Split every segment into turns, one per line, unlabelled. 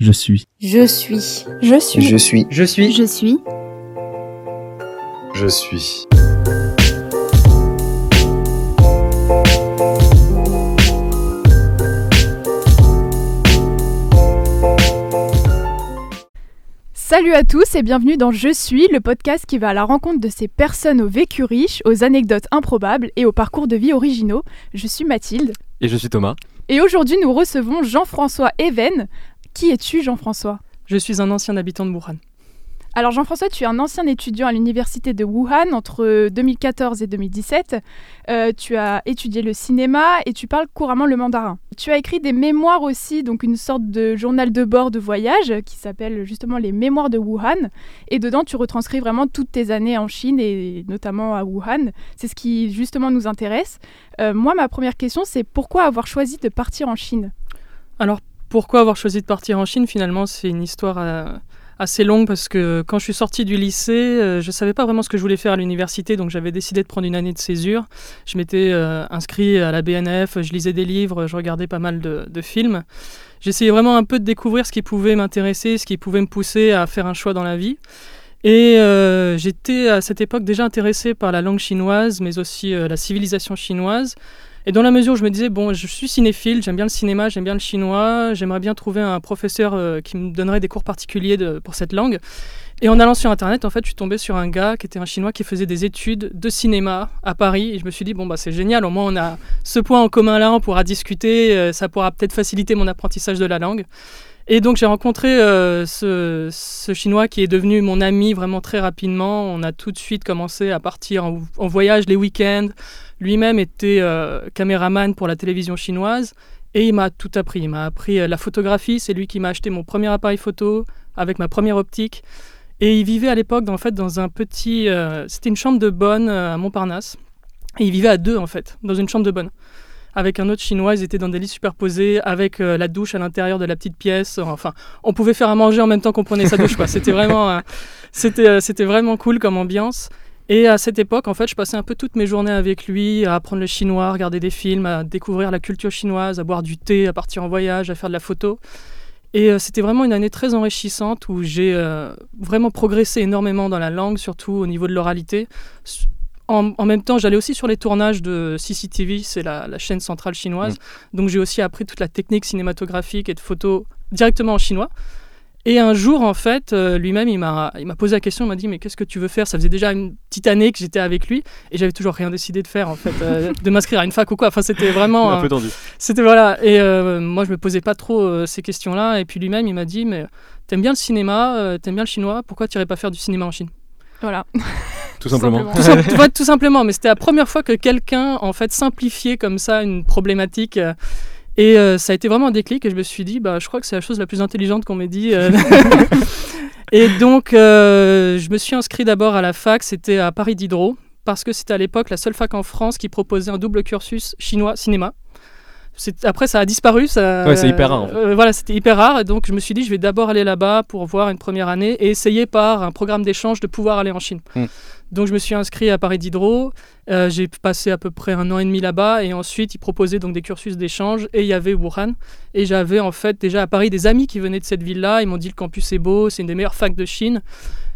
Je suis.
Je suis.
Je suis.
Je suis.
Je suis.
Je suis.
Je suis.
Salut à tous et bienvenue dans Je suis, le podcast qui va à la rencontre de ces personnes au vécu riche, aux anecdotes improbables et aux parcours de vie originaux. Je suis Mathilde.
Et je suis Thomas.
Et aujourd'hui, nous recevons Jean-François Even. Qui es-tu, Jean-François?
Je suis un ancien habitant de Wuhan.
Alors Jean-François, tu es un ancien étudiant à l'université de Wuhan entre 2014 et 2017. Euh, tu as étudié le cinéma et tu parles couramment le mandarin. Tu as écrit des mémoires aussi, donc une sorte de journal de bord de voyage qui s'appelle justement les Mémoires de Wuhan. Et dedans, tu retranscris vraiment toutes tes années en Chine et notamment à Wuhan. C'est ce qui justement nous intéresse. Euh, moi, ma première question, c'est pourquoi avoir choisi de partir en Chine?
Alors pourquoi avoir choisi de partir en Chine Finalement, c'est une histoire... euh, assez longue parce que quand je suis sorti du lycée, euh, je savais pas vraiment ce que je voulais faire à l'université, donc j'avais décidé de prendre une année de césure. Je m'étais euh, inscrit à la BNF, je lisais des livres, je regardais pas mal de, films. J'essayais vraiment un peu de découvrir ce qui pouvait m'intéresser, ce qui pouvait me pousser à faire un choix dans la vie. Et j'étais à cette époque déjà intéressé par la langue chinoise, mais aussi la civilisation chinoise. Et dans la mesure où je me disais, bon, je suis cinéphile, j'aime bien le cinéma, j'aime bien le chinois, j'aimerais bien trouver un professeur euh, qui me donnerait des cours particuliers pour cette langue. Et en allant sur Internet, en fait, je suis tombé sur un gars qui était un chinois qui faisait des études de cinéma à Paris. Et je me suis dit, bon, bah, c'est génial, au moins on a ce point en commun là, on pourra discuter, euh, ça pourra peut-être faciliter mon apprentissage de la langue. Et donc j'ai rencontré euh, ce, chinois qui est devenu mon ami vraiment très rapidement. On a tout de suite commencé à partir en voyage les week-ends. Lui-même était euh, caméraman pour la télévision chinoise et il m'a tout appris. Il m'a appris euh, la photographie. C'est lui qui m'a acheté mon premier appareil photo avec ma première optique. Et il vivait à l'époque en fait dans un petit, euh, c'était une chambre de bonne à Montparnasse. Et il vivait à deux en fait dans une chambre de bonne avec un autre chinois. Ils étaient dans des lits superposés, avec la douche à l'intérieur de la petite pièce. Enfin, on pouvait faire à manger en même temps qu'on prenait sa douche. C'était vraiment, c'était vraiment cool comme ambiance. Et à cette époque, en fait, je passais un peu toutes mes journées avec lui, à apprendre le chinois, à regarder des films, à découvrir la culture chinoise, à boire du thé, à partir en voyage, à faire de la photo. Et euh, c'était vraiment une année très enrichissante où j'ai euh, vraiment progressé énormément dans la langue, surtout au niveau de l'oralité. En, en même temps, j'allais aussi sur les tournages de CCTV, c'est la, la chaîne centrale chinoise. Donc j'ai aussi appris toute la technique cinématographique et de photo directement en chinois. Et un jour, en fait, euh, lui-même, il m'a il m'a posé la question, il m'a dit, mais qu'est-ce que tu veux faire? Ça faisait déjà une petite année que j'étais avec lui, et j'avais toujours rien décidé de faire, en fait, euh, de m'inscrire à une fac ou quoi. Enfin, c'était vraiment...
un peu tendu.
c'était voilà. Et euh, moi, je me posais pas trop euh, ces questions-là. Et puis lui-même, il m'a dit, mais t'aimes bien le cinéma, euh, t'aimes bien le chinois, pourquoi tu irais pas faire du cinéma en Chine?
Voilà.
Tout simplement.
tout, sim- tu vois, tout simplement. Mais c'était la première fois que quelqu'un, en fait, simplifiait comme ça une problématique. Et euh, ça a été vraiment un déclic. Et je me suis dit, bah, je crois que c'est la chose la plus intelligente qu'on m'ait dit. euh. et donc, euh, je me suis inscrit d'abord à la fac. C'était à Paris Diderot. Parce que c'était à l'époque la seule fac en France qui proposait un double cursus chinois-cinéma. C'est- Après, ça a disparu. Ça,
Ouais, c'est hyper rare, en fait.
euh, voilà, c'était hyper rare. Et donc, je me suis dit, je vais d'abord aller là-bas pour voir une première année et essayer par un programme d'échange de pouvoir aller en Chine.
Hmm.
Donc, je me suis inscrit à Paris Diderot. Euh, j'ai passé à peu près un an et demi là-bas. Et ensuite, ils proposaient donc des cursus d'échange. Et il y avait Wuhan. Et j'avais en fait déjà à Paris des amis qui venaient de cette ville-là. Ils m'ont dit, le campus est beau, c'est une des meilleures facs de Chine.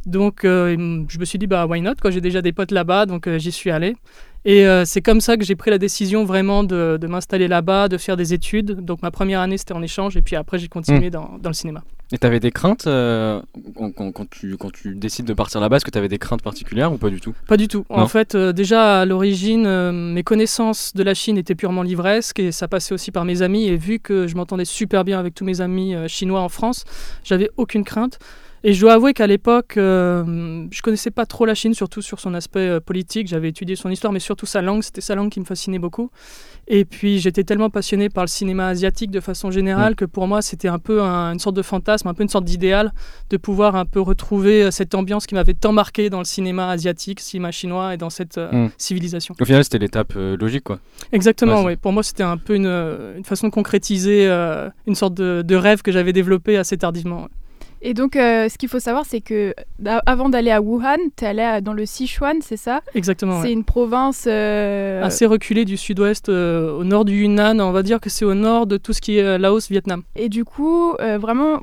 Donc, euh, je me suis dit, bah, why not. J'ai déjà des potes là-bas, donc euh, j'y suis allé. Et euh, c'est comme ça que j'ai pris la décision vraiment de, de m'installer là-bas, de faire des études. Donc ma première année c'était en échange et puis après j'ai continué dans, dans le cinéma.
Et t'avais des craintes quand, tu, quand tu décides de partir là-bas Est-ce que t'avais des craintes particulières ou pas du tout?
Pas du tout. En fait, déjà à l'origine, mes connaissances de la Chine étaient purement livresques et ça passait aussi par mes amis. Et vu que je m'entendais super bien avec tous mes amis chinois en France, j'avais aucune crainte. Et je dois avouer qu'à l'époque, euh, je connaissais pas trop la Chine, surtout sur son aspect euh, politique. J'avais étudié son histoire, mais surtout sa langue. C'était sa langue qui me fascinait beaucoup. Et puis j'étais tellement passionné par le cinéma asiatique de façon générale que pour moi c'était un peu un- une sorte de fantasme, un peu une sorte d'idéal de pouvoir un peu retrouver euh, cette ambiance qui m'avait tant marqué dans le cinéma asiatique, cinéma chinois et dans cette euh,
Mm.
civilisation.
Au final, c'était l'étape logique, quoi.
Exactement, oui. Pour moi c'était un peu une, une façon de concrétiser une sorte de, de rêve que j'avais développé assez tardivement. ouais.
Et donc, euh, ce qu'il faut savoir, c'est que d'a- avant d'aller à Wuhan, tu es allé à- dans le Sichuan, c'est ça?
Exactement. ouais.
C'est une province. euh,
Assez reculé du sud-ouest euh, au nord du Yunnan. On va dire que c'est au nord de tout ce qui est euh, Laos, Vietnam.
Et du coup, euh, vraiment,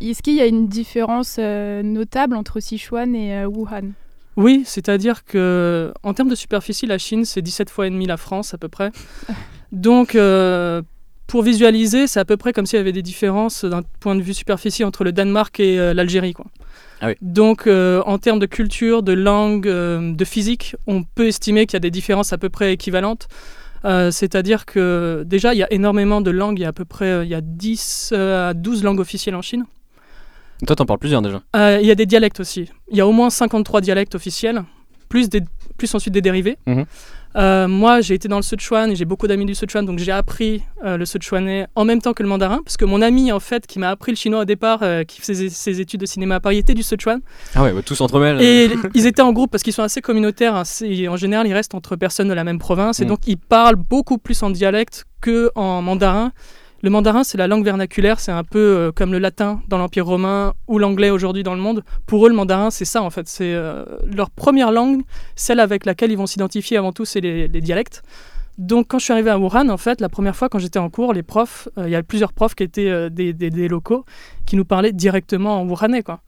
Est-ce qu'il y a une différence notable entre Sichuan et Wuhan?
Oui, c'est-à-dire que en termes de superficie, la Chine, c'est 17 fois et demi la France à peu près. Donc, pour visualiser, c'est à peu près comme s'il y avait des différences d'un point de vue superficie entre le Danemark et l'Algérie. Quoi.
Ah
Donc, euh, en termes de culture, de langue, euh, de physique, on peut estimer qu'il y a des différences à peu près équivalentes. Euh, c'est-à-dire que déjà, il y a énormément de langues. Il y a à peu près il y a 10 à 12 langues officielles en Chine.
Toi, t'en parles plusieurs déjà
Il y a des dialectes aussi. Il y a au moins 53 dialectes officiels, plus, des, plus ensuite des dérivés. Mhm. Euh, moi, j'ai été dans le Sichuan et j'ai beaucoup d'amis du Sichuan, donc j'ai appris euh, le Sichuanais en même temps que le mandarin, parce que mon ami, en fait, qui m'a appris le chinois au départ, euh, qui faisait ses études de cinéma à Paris, était du Sichuan.
Ah ouais, bah, tous entremêlent.
Et ils étaient en groupe parce qu'ils sont assez communautaires. Hein, en général, ils restent entre personnes de la même province, et mm. donc ils parlent beaucoup plus en dialecte que en mandarin. Le mandarin, c'est la langue vernaculaire, c'est un peu euh, comme le latin dans l'Empire romain ou l'anglais aujourd'hui dans le monde. Pour eux, le mandarin, c'est ça en fait. C'est euh, leur première langue, celle avec laquelle ils vont s'identifier avant tout, c'est les, dialectes. Donc quand je suis arrivé à Wuhan, en fait, la première fois quand j'étais en cours, les profs, euh, il y avait plusieurs profs qui étaient des, des, locaux qui nous parlaient directement en wuhanais, quoi.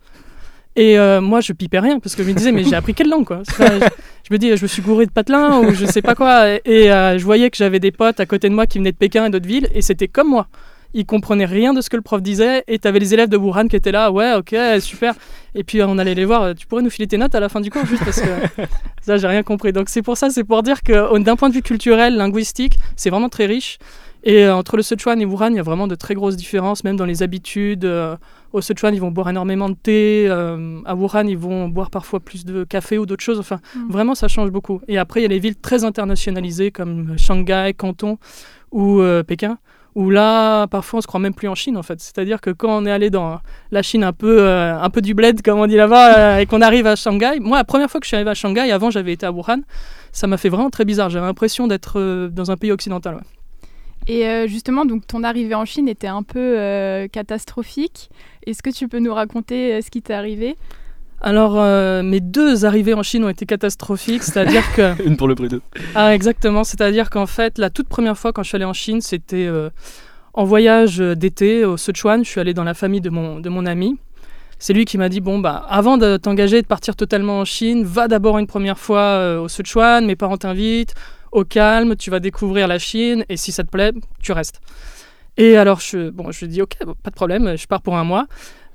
Et euh, moi, je pipais rien parce que je me disais, mais j'ai appris quelle langue quoi je, me dis, je me suis gouré de patelin ou je sais pas quoi. Et, euh, je voyais que j'avais des potes à côté de moi qui venaient de Pékin et d'autres villes et c'était comme moi. Ils comprenaient rien de ce que le prof disait et tu avais les élèves de Wuhan qui étaient là, ouais, ok, super. Et puis on allait les voir, tu pourrais nous filer tes notes à la fin du cours juste parce que ça, j'ai rien compris. Donc c'est pour ça, c'est pour dire que d'un point de vue culturel, linguistique, c'est vraiment très riche. Et euh, entre le Sichuan et Wuhan, il y a vraiment de très grosses différences, même dans les habitudes. Euh, au Sichuan, ils vont boire énormément de thé. Euh, à Wuhan, ils vont boire parfois plus de café ou d'autres choses. Enfin, mm. vraiment, ça change beaucoup. Et après, il y a les villes très internationalisées comme Shanghai, Canton ou Pékin, où là, parfois, on se croit même plus en Chine, en fait. C'est-à-dire que quand on est allé dans la Chine un peu, un peu du bled, comme on dit là-bas, et qu'on arrive à Shanghai, moi, la première fois que je suis arrivé à Shanghai, avant, j'avais été à Wuhan, ça m'a fait vraiment très bizarre. J'avais l'impression d'être dans un pays occidental.
Et euh, justement, donc ton arrivée en Chine était un peu euh, catastrophique. Est-ce que tu peux nous raconter euh, ce qui t'est arrivé?
Alors, mes deux arrivées en Chine ont été catastrophiques, c'est-à-dire que...
Une pour le prix de...
Ah, exactement, c'est-à-dire qu'en fait, la toute première fois quand je suis allé en Chine, c'était en voyage d'été au Sichuan. Je suis allé dans la famille de mon, de mon ami. C'est lui qui m'a dit, bon, bah, avant de t'engager, de partir totalement en Chine, va d'abord une première fois au Sichuan, mes parents t'invitent, au calme, tu vas découvrir la Chine et si ça te plaît, tu restes. Et alors, je, bon, je dis ok, pas de problème, je pars pour un mois.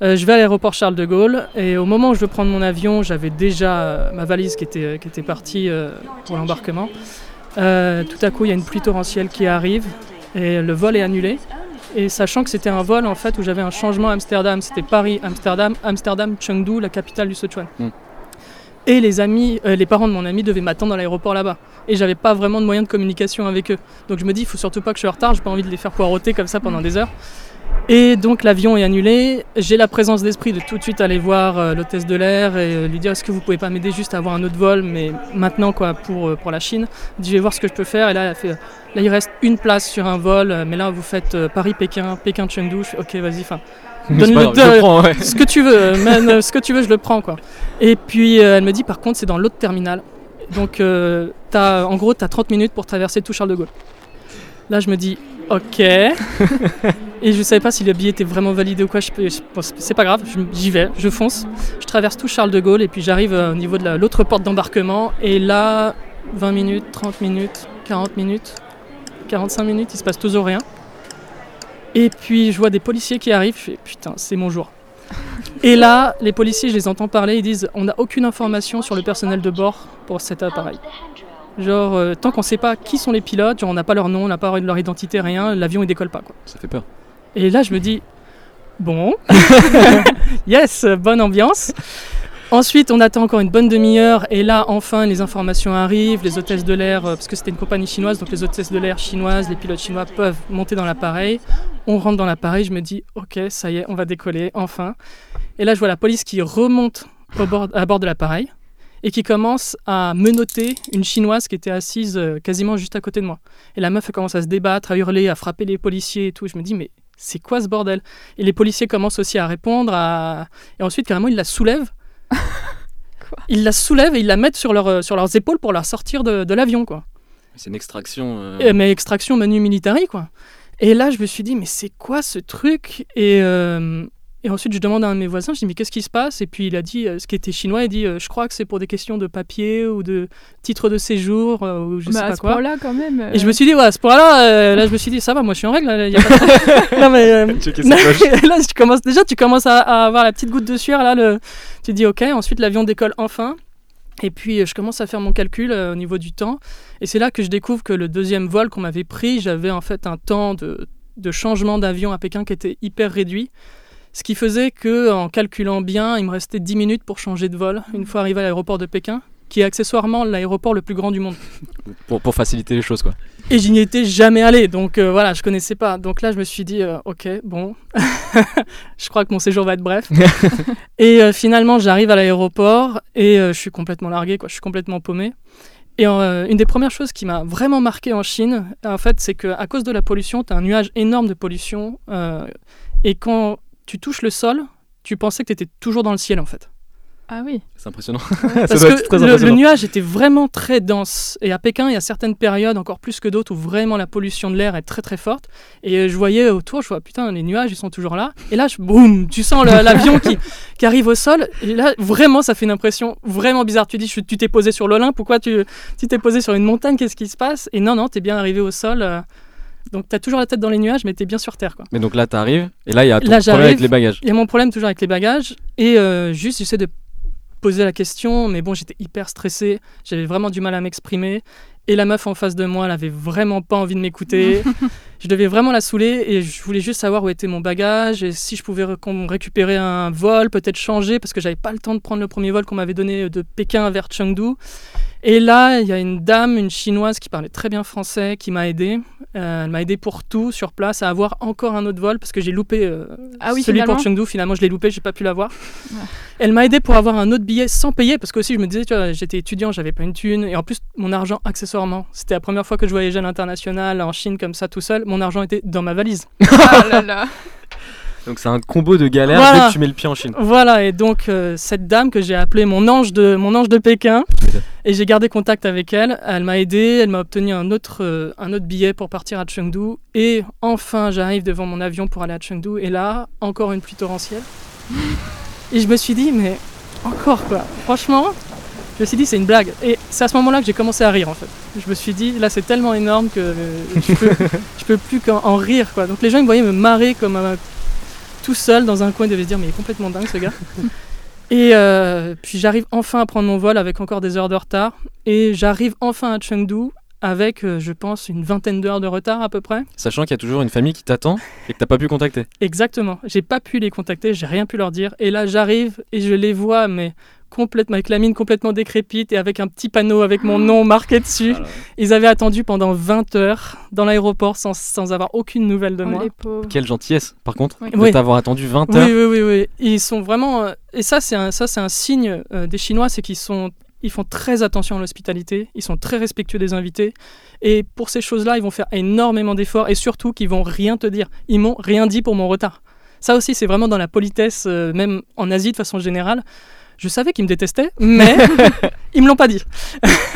Euh, je vais à l'aéroport Charles de Gaulle et au moment où je veux prendre mon avion, j'avais déjà euh, ma valise qui était, qui était partie euh, pour l'embarquement. tout à coup, il y a une pluie torrentielle qui arrive et le vol est annulé. Et sachant que c'était un vol en fait où j'avais un changement Amsterdam, c'était Paris, Amsterdam, Amsterdam, Chengdu, la capitale du Sichuan. Hmm. Et les amis, euh, les parents de mon ami devaient m'attendre à l'aéroport là-bas. Et j'avais pas vraiment de moyens de communication avec eux. Donc je me dis, il faut surtout pas que je sois en retard, j'ai pas envie de les faire poireauter comme ça pendant des heures. Et donc l'avion est annulé. J'ai la présence d'esprit de tout de suite aller voir euh, l'hôtesse de l'air et euh, lui dire est-ce que vous pouvez pas m'aider juste à avoir un autre vol, mais maintenant quoi pour, pour la Chine. Je vais voir ce que je peux faire. Et là, il reste une place sur un vol, mais là vous faites Paris-Pékin, Pékin-Chengdu. ok, vas-y, fin.
Donne-le
ce que tu veux, euh, ce que tu veux, je le prends quoi. Et puis euh, elle me dit par contre c'est dans l'autre terminal. Donc euh, as, en gros tu as 30 minutes pour traverser tout Charles de Gaulle. Là je me dis ok. et je savais pas si le billet était vraiment validé ou quoi. C'est pas grave, j'y vais, je fonce. Je traverse tout Charles de Gaulle et puis j'arrive au niveau de l'autre porte d'embarquement. Et là 20 minutes, 30 minutes, 40 minutes, 45 minutes, il se passe toujours rien. Et puis je vois des policiers qui arrivent, je fais putain, c'est mon jour. Et là, les policiers, je les entends parler, ils disent on n'a aucune information sur le personnel de bord pour cet appareil. Genre, euh, tant qu'on ne sait pas qui sont les pilotes, genre on n'a pas leur nom, on n'a pas leur identité, rien, l'avion il décolle pas. Quoi.
Ça fait peur.
Et là, je me dis bon, yes, bonne ambiance. Ensuite, on attend encore une bonne demi-heure et là, enfin, les informations arrivent. Les hôtesses de l'air, euh, parce que c'était une compagnie chinoise, donc les hôtesses de l'air chinoises, les pilotes chinois peuvent monter dans l'appareil. On rentre dans l'appareil, je me dis, ok, ça y est, on va décoller, enfin. Et là, je vois la police qui remonte au bord, à bord de l'appareil et qui commence à menotter une chinoise qui était assise euh, quasiment juste à côté de moi. Et la meuf commence à se débattre, à hurler, à frapper les policiers et tout. Je me dis, mais c'est quoi ce bordel? Et les policiers commencent aussi à répondre, à... et ensuite, carrément, ils la soulèvent ils la soulèvent et ils la mettent sur, leur, sur leurs épaules pour la sortir de, l'avion, quoi.
C'est une extraction.
Euh, mais extraction manu militari, quoi. Et là, je me suis dit, mais c'est quoi ce truc? Et, euh, Et ensuite, je demande à un de mes voisins, je dis, mais qu'est-ce qui se passe? Et puis il a dit, euh, ce qui était chinois, il dit, euh, je crois que c'est pour des questions de papier ou de titre de séjour euh, ou je
Bah,
sais
à
pas
ce
quoi.
point-là, quand même. euh,
Et je me suis dit, ouais, à ce point-là, euh, là, je me suis dit, ça va, moi, je suis en règle. Là, y a pas de- non, mais, euh, là, tu commences, déjà, tu commences à, à avoir la petite goutte de sueur. Là, le, tu te dis, ok. Ensuite, l'avion décolle enfin. Et puis, euh, je commence à faire mon calcul euh, au niveau du temps. Et c'est là que je découvre que le deuxième vol qu'on m'avait pris, j'avais en fait un temps de, de changement d'avion à Pékin qui était hyper réduit. Ce qui faisait que, en calculant bien, il me restait 10 minutes pour changer de vol une fois arrivé à l'aéroport de Pékin, qui est accessoirement l'aéroport le plus grand du monde.
Pour, pour faciliter les choses, quoi.
Et j'y étais jamais allé, donc euh, voilà, je connaissais pas. Donc là, je me suis dit, euh, ok, bon, je crois que mon séjour va être bref. et euh, finalement, j'arrive à l'aéroport et je suis complètement largué, quoi. Je suis complètement paumé. Et une des premières choses qui m'a vraiment marqué en Chine, en fait, c'est qu'à cause de la pollution, tu as un nuage énorme de pollution. et quand tu touches le sol, tu pensais que tu étais toujours dans le ciel, en fait.
Ah oui.
C'est impressionnant.
Parce que
très
le, nuage était vraiment très dense. Et à Pékin, il y a certaines périodes, encore plus que d'autres, où vraiment la pollution de l'air est très très forte. Et je voyais autour, je vois, putain, les nuages, ils sont toujours là. Et là, je, boum, tu sens l'avion qui, qui arrive au sol. Et là, vraiment, ça fait une impression vraiment bizarre. Tu dis, je- tu t'es posé sur l'Olympe, pourquoi tu tu t'es posé sur une montagne, qu'est-ce qui se passe? Et non, non, t'es bien arrivé au sol. euh, donc, t'as toujours la tête dans les nuages, mais t'es bien sur Terre, quoi.
Mais donc là, t'arrives, et là, il y a ton
Là,
problème
j'arrive.
avec les bagages.
Il y a mon problème toujours avec les bagages. Et euh, juste, j'essaie de poser la question, mais bon, j'étais hyper stressé. J'avais vraiment du mal à m'exprimer. Et la meuf en face de moi, elle avait vraiment pas envie de m'écouter. je devais vraiment la saouler et je voulais juste savoir où était mon bagage et si je pouvais récupérer un vol, peut-être changer, parce que j'avais pas le temps de prendre le premier vol qu'on m'avait donné de Pékin vers Chengdu. Et là, il y a une dame, une chinoise qui parlait très bien français, qui m'a aidé. Euh, elle m'a aidé pour tout sur place, à avoir encore un autre vol, parce que j'ai loupé euh,
Ah oui,
celui pour Chengdu. Finalement, je l'ai loupé, j'ai pas pu l'avoir.
Ouais.
Elle m'a aidé pour avoir un autre billet sans payer, parce que aussi je me disais, tu vois, j'étais étudiant, j'avais pas une thune, et en plus mon argent accessoirement. C'était la première fois que je voyageais à l'international, en Chine comme ça tout seul. Mon argent était dans ma valise.
Ah là là.
Donc c'est un combo de galères
Voilà.
dès que tu mets le pied en Chine.
Voilà, et donc euh, cette dame que j'ai appelée mon ange de, mon ange de Pékin, et j'ai gardé contact avec elle. Elle m'a aidé, elle m'a obtenu un autre, euh, un autre billet pour partir à Chengdu. Et enfin, j'arrive devant mon avion pour aller à Chengdu, et là, encore une pluie torrentielle. Et je me suis dit, mais encore quoi. Franchement, je me suis dit, c'est une blague. Et c'est à ce moment-là que j'ai commencé à rire en fait. Je me suis dit, là, c'est tellement énorme que euh, je peux, je peux plus qu'en en rire quoi. Donc les gens ils me voyaient me marrer comme un tout seul dans un coin, ils devaient se dire, mais il est complètement dingue ce gars. Et euh, puis j'arrive enfin à prendre mon vol avec encore des heures de retard. Et j'arrive enfin à Chengdu avec, euh, je pense, une vingtaine d'heures de retard à peu près.
Sachant qu'il y a toujours une famille qui t'attend et que t'as pas pu contacter.
Exactement. J'ai pas pu les contacter, j'ai rien pu leur dire. Et là, j'arrive et je les vois, mais complètement avec la mine complètement décrépite et avec un petit panneau avec mon nom marqué dessus.
Voilà.
Ils avaient attendu pendant 20 heures dans l'aéroport sans, sans avoir aucune nouvelle de
Oh,
moi.
Quelle gentillesse, par contre,
Oui.
de
Oui.
t'avoir attendu 20
Oui,
heures.
oui, oui, oui. Ils sont vraiment. euh, Et ça, c'est un, ça, c'est un signe euh, des Chinois, c'est qu'ils sont. Ils font très attention à l'hospitalité, ils sont très respectueux des invités. Et pour ces choses-là, ils vont faire énormément d'efforts et surtout qu'ils vont rien te dire. Ils m'ont rien dit pour mon retard. Ça aussi, c'est vraiment dans la politesse, euh, même en Asie de façon générale. Je savais qu'ils me détestaient, mais ils me l'ont pas dit.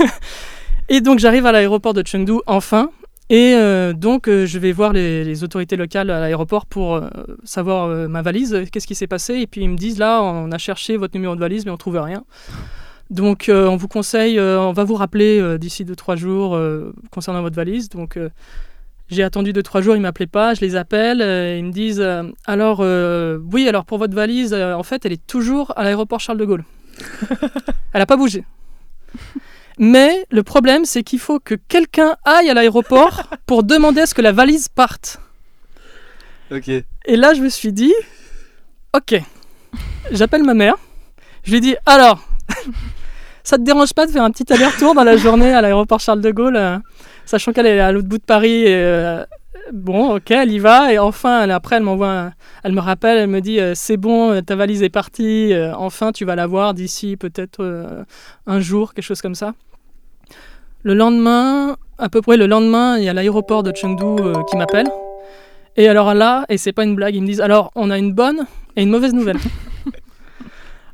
et donc, j'arrive à l'aéroport de Chengdu enfin. Et euh, donc, euh, je vais voir les, les autorités locales à l'aéroport pour euh, savoir ma valise, qu'est-ce qui s'est passé. Et puis, ils me disent là, on a cherché votre numéro de valise, mais on ne trouve rien. Donc, on vous conseille, on va vous rappeler d'ici 2-3 jours concernant votre valise. Donc, j'ai attendu 2-3 jours, ils ne m'appelaient pas, je les appelle, euh, ils me disent euh, alors, euh, oui, alors pour votre valise, en fait, elle est toujours à l'aéroport Charles de Gaulle. elle n'a pas bougé. Mais le problème, c'est qu'il faut que quelqu'un aille à l'aéroport pour demander à ce que la valise parte.
Ok.
Et là, je me suis dit, ok, j'appelle ma mère. Je lui dis, alors, ça te dérange pas de faire un petit aller-retour dans la journée à l'aéroport Charles de Gaulle, euh, sachant qu'elle est à l'autre bout de Paris. Euh, bon, ok, elle y va. Et enfin, après, elle m'envoie, elle me rappelle, elle me dit, euh, c'est bon, ta valise est partie. enfin, tu vas la voir d'ici peut-être un jour, quelque chose comme ça. Le lendemain, à peu près le lendemain, il y a l'aéroport de Chengdu qui m'appelle. Et alors là, et c'est pas une blague, ils me disent alors on a une bonne et une mauvaise nouvelle.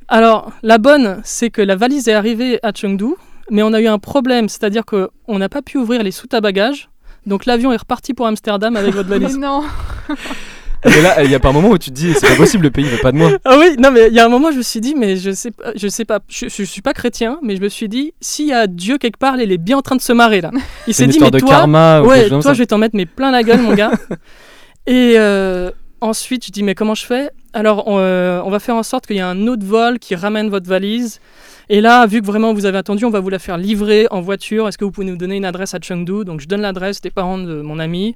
Alors la bonne, c'est que la valise est arrivée à Chengdu, mais on a eu un problème, c'est-à-dire que on n'a pas pu ouvrir les soutes à bagages, donc l'avion est reparti pour Amsterdam avec votre
Mais
valise.
non.
Mais là, il y a pas un moment où tu te dis, c'est pas possible, le pays veut pas de moi.
Ah oui, non, mais il y a un moment, je me suis dit, mais je sais pas, je sais pas, je, je suis pas chrétien, mais je me suis dit, s'il y a Dieu quelque part, il est bien en train de se marrer là. Il s'est dit, mais
de
toi,
karma. ou quelque
ouais, toi, je vais t'en mettre mais plein la gueule, mon gars. Et euh, ensuite, je dis, mais comment je fais? Alors, on, euh, va faire en sorte qu'il y ait un autre vol qui ramène votre valise. Et là, vu que vraiment vous avez attendu, on va vous la faire livrer en voiture. Est-ce que vous pouvez nous donner une adresse à Chengdu? Donc, je donne l'adresse des parents de mon ami.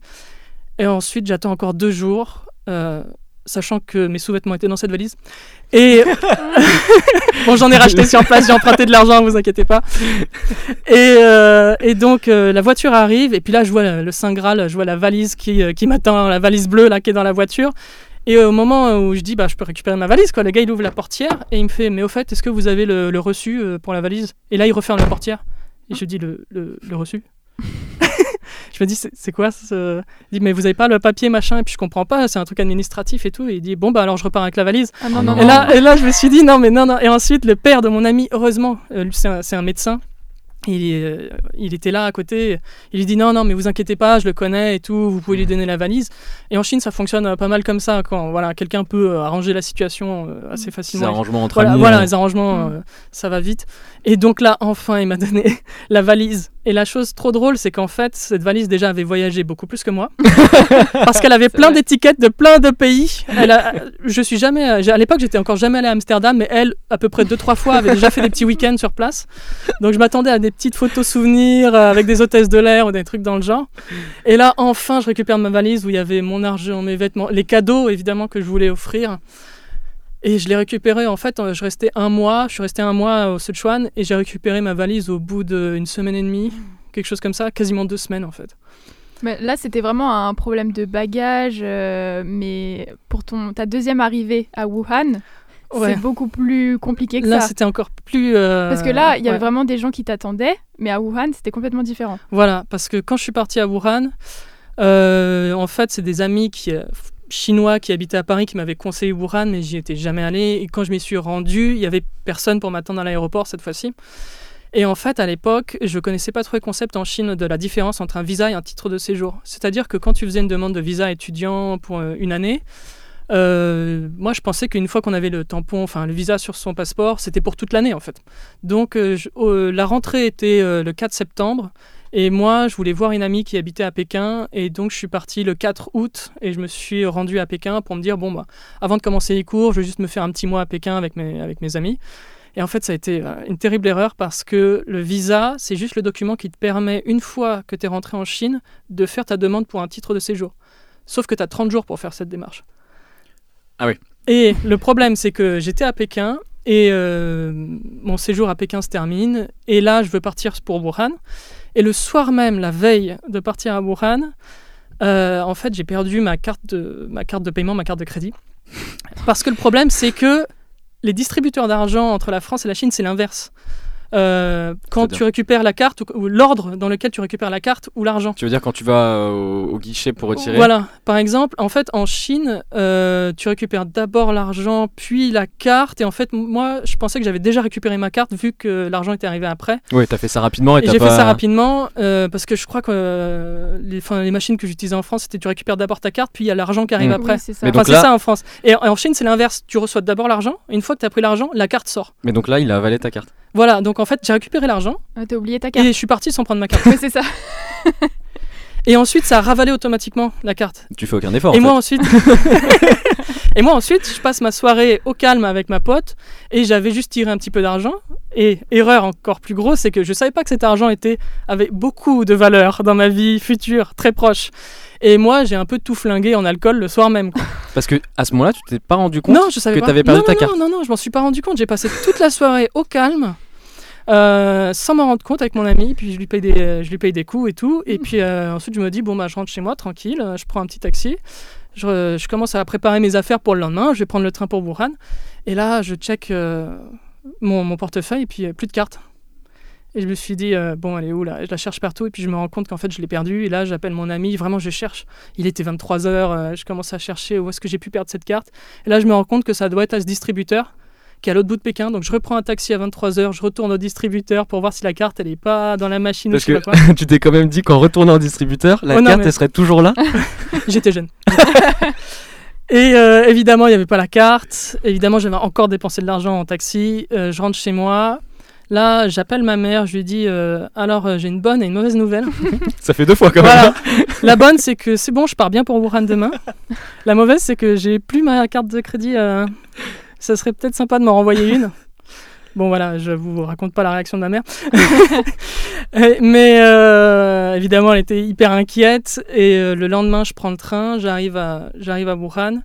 Et ensuite, j'attends encore deux jours, euh, sachant que mes sous-vêtements étaient dans cette valise. Et bon, j'en ai racheté sur place, j'ai emprunté de l'argent, vous inquiétez pas. Et, euh, et donc euh, la voiture arrive, et puis là je vois le, Saint Graal, je vois la valise qui, euh, qui m'attend, la valise bleue là qui est dans la voiture. Et au moment où je dis bah je peux récupérer ma valise quoi, le gars il ouvre la portière et il me fait mais au fait est-ce que vous avez le, le reçu pour la valise? Et là il referme la portière et je dis le, le, le reçu? je me dis c'est quoi ce... Il dit mais vous avez pas le papier machin et puis je comprends pas, c'est un truc administratif et tout. Et il dit bon bah alors je repars avec la valise.
Ah non, non,
non.
Et
non.
là, et là, je me suis dit, non, mais non, non. Et ensuite, le père de mon ami, heureusement, euh, c'est un, médecin. Il, euh, il était là à côté. Il lui dit, non, non, mais vous inquiétez pas, je le connais et tout, vous pouvez lui donner la valise. Et en Chine, ça fonctionne euh, pas mal comme ça. Quand voilà, quelqu'un peut euh, arranger la situation euh, assez facilement.
arrangements entre
Voilà,
amis.
voilà les arrangements,
Mm.
euh, ça va vite. Et donc là, enfin, il m'a donné la valise. Et la chose trop drôle, c'est qu'en fait, cette valise déjà avait voyagé beaucoup plus que moi, parce qu'elle avait plein d'étiquettes de plein de pays. Elle a- je suis jamais, à l'époque, j'étais encore jamais allé à Amsterdam, mais elle, à peu près deux trois fois, avait déjà fait des petits week-ends sur place. Donc je m'attendais à des petites photos souvenirs euh, avec des hôtesses de l'air ou des trucs dans le genre. Et là, enfin, je récupère ma valise où il y avait mon argent, mes vêtements, les cadeaux évidemment que je voulais offrir. Et je l'ai récupéré, en fait, euh, je restais un mois, je suis resté un mois au Sichuan et j'ai récupéré ma valise au bout d'une semaine et demie, quelque chose comme ça, quasiment deux semaines en fait.
Mais là, c'était vraiment un problème de bagage, euh, mais pour ton, ta deuxième arrivée à Wuhan,
Ouais.
c'est beaucoup plus compliqué que
Là,
ça.
c'était encore plus. euh,
Parce que là, il y avait
ouais.
vraiment des gens qui t'attendaient, mais à Wuhan, c'était complètement différent.
Voilà, parce que quand je suis parti à Wuhan, euh, en fait, c'est des amis qui, chinois qui habitaient à Paris qui m'avaient conseillé Wuhan, mais j'y étais jamais allé. Et quand je m'y suis rendu, il y avait personne pour m'attendre à l'aéroport cette fois-ci. Et en fait, à l'époque, je connaissais pas trop le concept en Chine de la différence entre un visa et un titre de séjour. C'est-à-dire que quand tu faisais une demande de visa étudiant pour euh, une année, euh, moi, je pensais qu'une fois qu'on avait le tampon, enfin le visa sur son passeport, c'était pour toute l'année en fait. Donc, euh, la rentrée était le 4 septembre. Et moi, je voulais voir une amie qui habitait à Pékin, et donc je suis parti le 4 août, et je me suis rendu à Pékin pour me dire, bon, bah, avant de commencer les cours, je vais juste me faire un petit mois à Pékin avec mes, avec mes amis. Et en fait, ça a été euh, une terrible erreur parce que le visa, c'est juste le document qui te permet, une fois que tu es rentré en Chine, de faire ta demande pour un titre de séjour. Sauf que tu as 30 jours pour faire cette démarche.
Ah oui.
Et le problème, c'est que j'étais à Pékin, et euh, mon séjour à Pékin se termine, et là, je veux partir pour Wuhan. Et le soir même, la veille de partir à Wuhan, euh, en fait, j'ai perdu ma carte, de, ma carte de paiement, ma carte de crédit. Parce que le problème, c'est que les distributeurs d'argent entre la France et la Chine, c'est l'inverse. Euh, quand tu récupères la carte, ou, l'ordre dans lequel tu récupères la carte ou l'argent.
Tu veux dire quand tu vas euh, au, au guichet pour retirer?
Voilà, par exemple, en fait, en Chine, euh, tu récupères d'abord l'argent, puis la carte. Et en fait, moi, je pensais que j'avais déjà récupéré ma carte vu que l'argent était arrivé après.
Ouais, t'as fait ça rapidement et,
Et j'ai
pas...
fait ça rapidement euh, parce que je crois que euh, les, machines que j'utilisais en France, c'était tu récupères d'abord ta carte, puis il y a l'argent qui arrive
Mm.
après.
Oui, c'est ça.
Mais
Enfin,
donc
c'est
là-
ça en France. Et en, en Chine, c'est l'inverse. Tu reçois d'abord l'argent, une fois que tu as pris l'argent, la carte sort.
Mais donc là, il a avalé ta carte.
Voilà, donc en fait, j'ai récupéré l'argent
Ah, T'as oublié ta
et
carte.
je suis parti sans prendre ma carte.
Oui, c'est ça.
Et ensuite, ça a ravalé automatiquement la carte.
Tu fais aucun effort.
et
en
moi
fait.
ensuite et moi ensuite je passe ma soirée au calme avec ma pote et j'avais juste tiré un petit peu d'argent et erreur encore plus grosse c'est que je savais pas que cet argent était avait beaucoup de valeur dans ma vie future très proche et moi j'ai un peu tout flingué en alcool le soir même quoi.
Parce que à ce moment-là, tu t'es pas rendu compte
non je savais
que
pas
t'avais perdu
non,
ta
non,
carte.
non non non je m'en suis pas rendu compte j'ai passé toute la soirée au calme euh, sans m'en rendre compte avec mon ami, puis je lui paye des, je lui paye des coups et tout. Et puis euh, ensuite, je me dis, bon, bah, je rentre chez moi tranquille, euh, je prends un petit taxi, je, commence à préparer mes affaires pour le lendemain, je vais prendre le train pour Wuhan. Et là, je check euh, mon, mon portefeuille et puis euh, plus de carte. Et je me suis dit, euh, bon, elle est où là? Je la cherche partout et puis je me rends compte qu'en fait, je l'ai perdue. Et là, j'appelle mon ami, vraiment, je cherche. Il était 23h, je commence à chercher où est-ce que j'ai pu perdre cette carte. Et là, je me rends compte que ça doit être à ce distributeur qui est à l'autre bout de Pékin. Donc, je reprends un taxi à 23h, je retourne au distributeur pour voir si la carte, elle est pas dans la machine
Parce
ou je sais
que
pas quoi.
tu t'es quand même dit qu'en retournant au distributeur, la
Oh non,
carte
mais-
elle serait toujours là.
J'étais jeune. Et euh, évidemment, il n'y avait pas la carte. Évidemment, j'avais encore dépensé de l'argent en taxi. Euh, je rentre chez moi. Là, j'appelle ma mère. Je lui dis euh, Alors, j'ai une bonne et une mauvaise nouvelle.
Ça fait deux fois quand même.
Voilà. La bonne, c'est que c'est bon, je pars bien pour Wuhan demain. La mauvaise, c'est que j'ai plus ma carte de crédit. Ça serait peut-être sympa de m'en renvoyer une. Bon, voilà, je vous raconte pas la réaction de ma mère. Euh, Mais euh, évidemment, elle était hyper inquiète. Et euh, le lendemain, je prends le train, j'arrive à, j'arrive à Wuhan.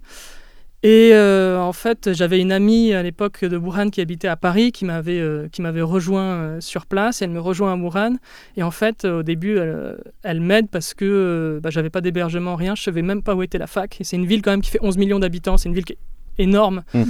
Et euh, en fait, j'avais une amie à l'époque de Wuhan qui habitait à Paris, qui m'avait qui m'avait rejoint sur place. Et elle me rejoint à Wuhan. Et en fait, au début, elle, elle m'aide parce que bah, j'avais pas d'hébergement, rien. Je savais même pas où était la fac. Et c'est une ville quand même qui fait 11 millions d'habitants. C'est une ville qui est énorme.
Mm.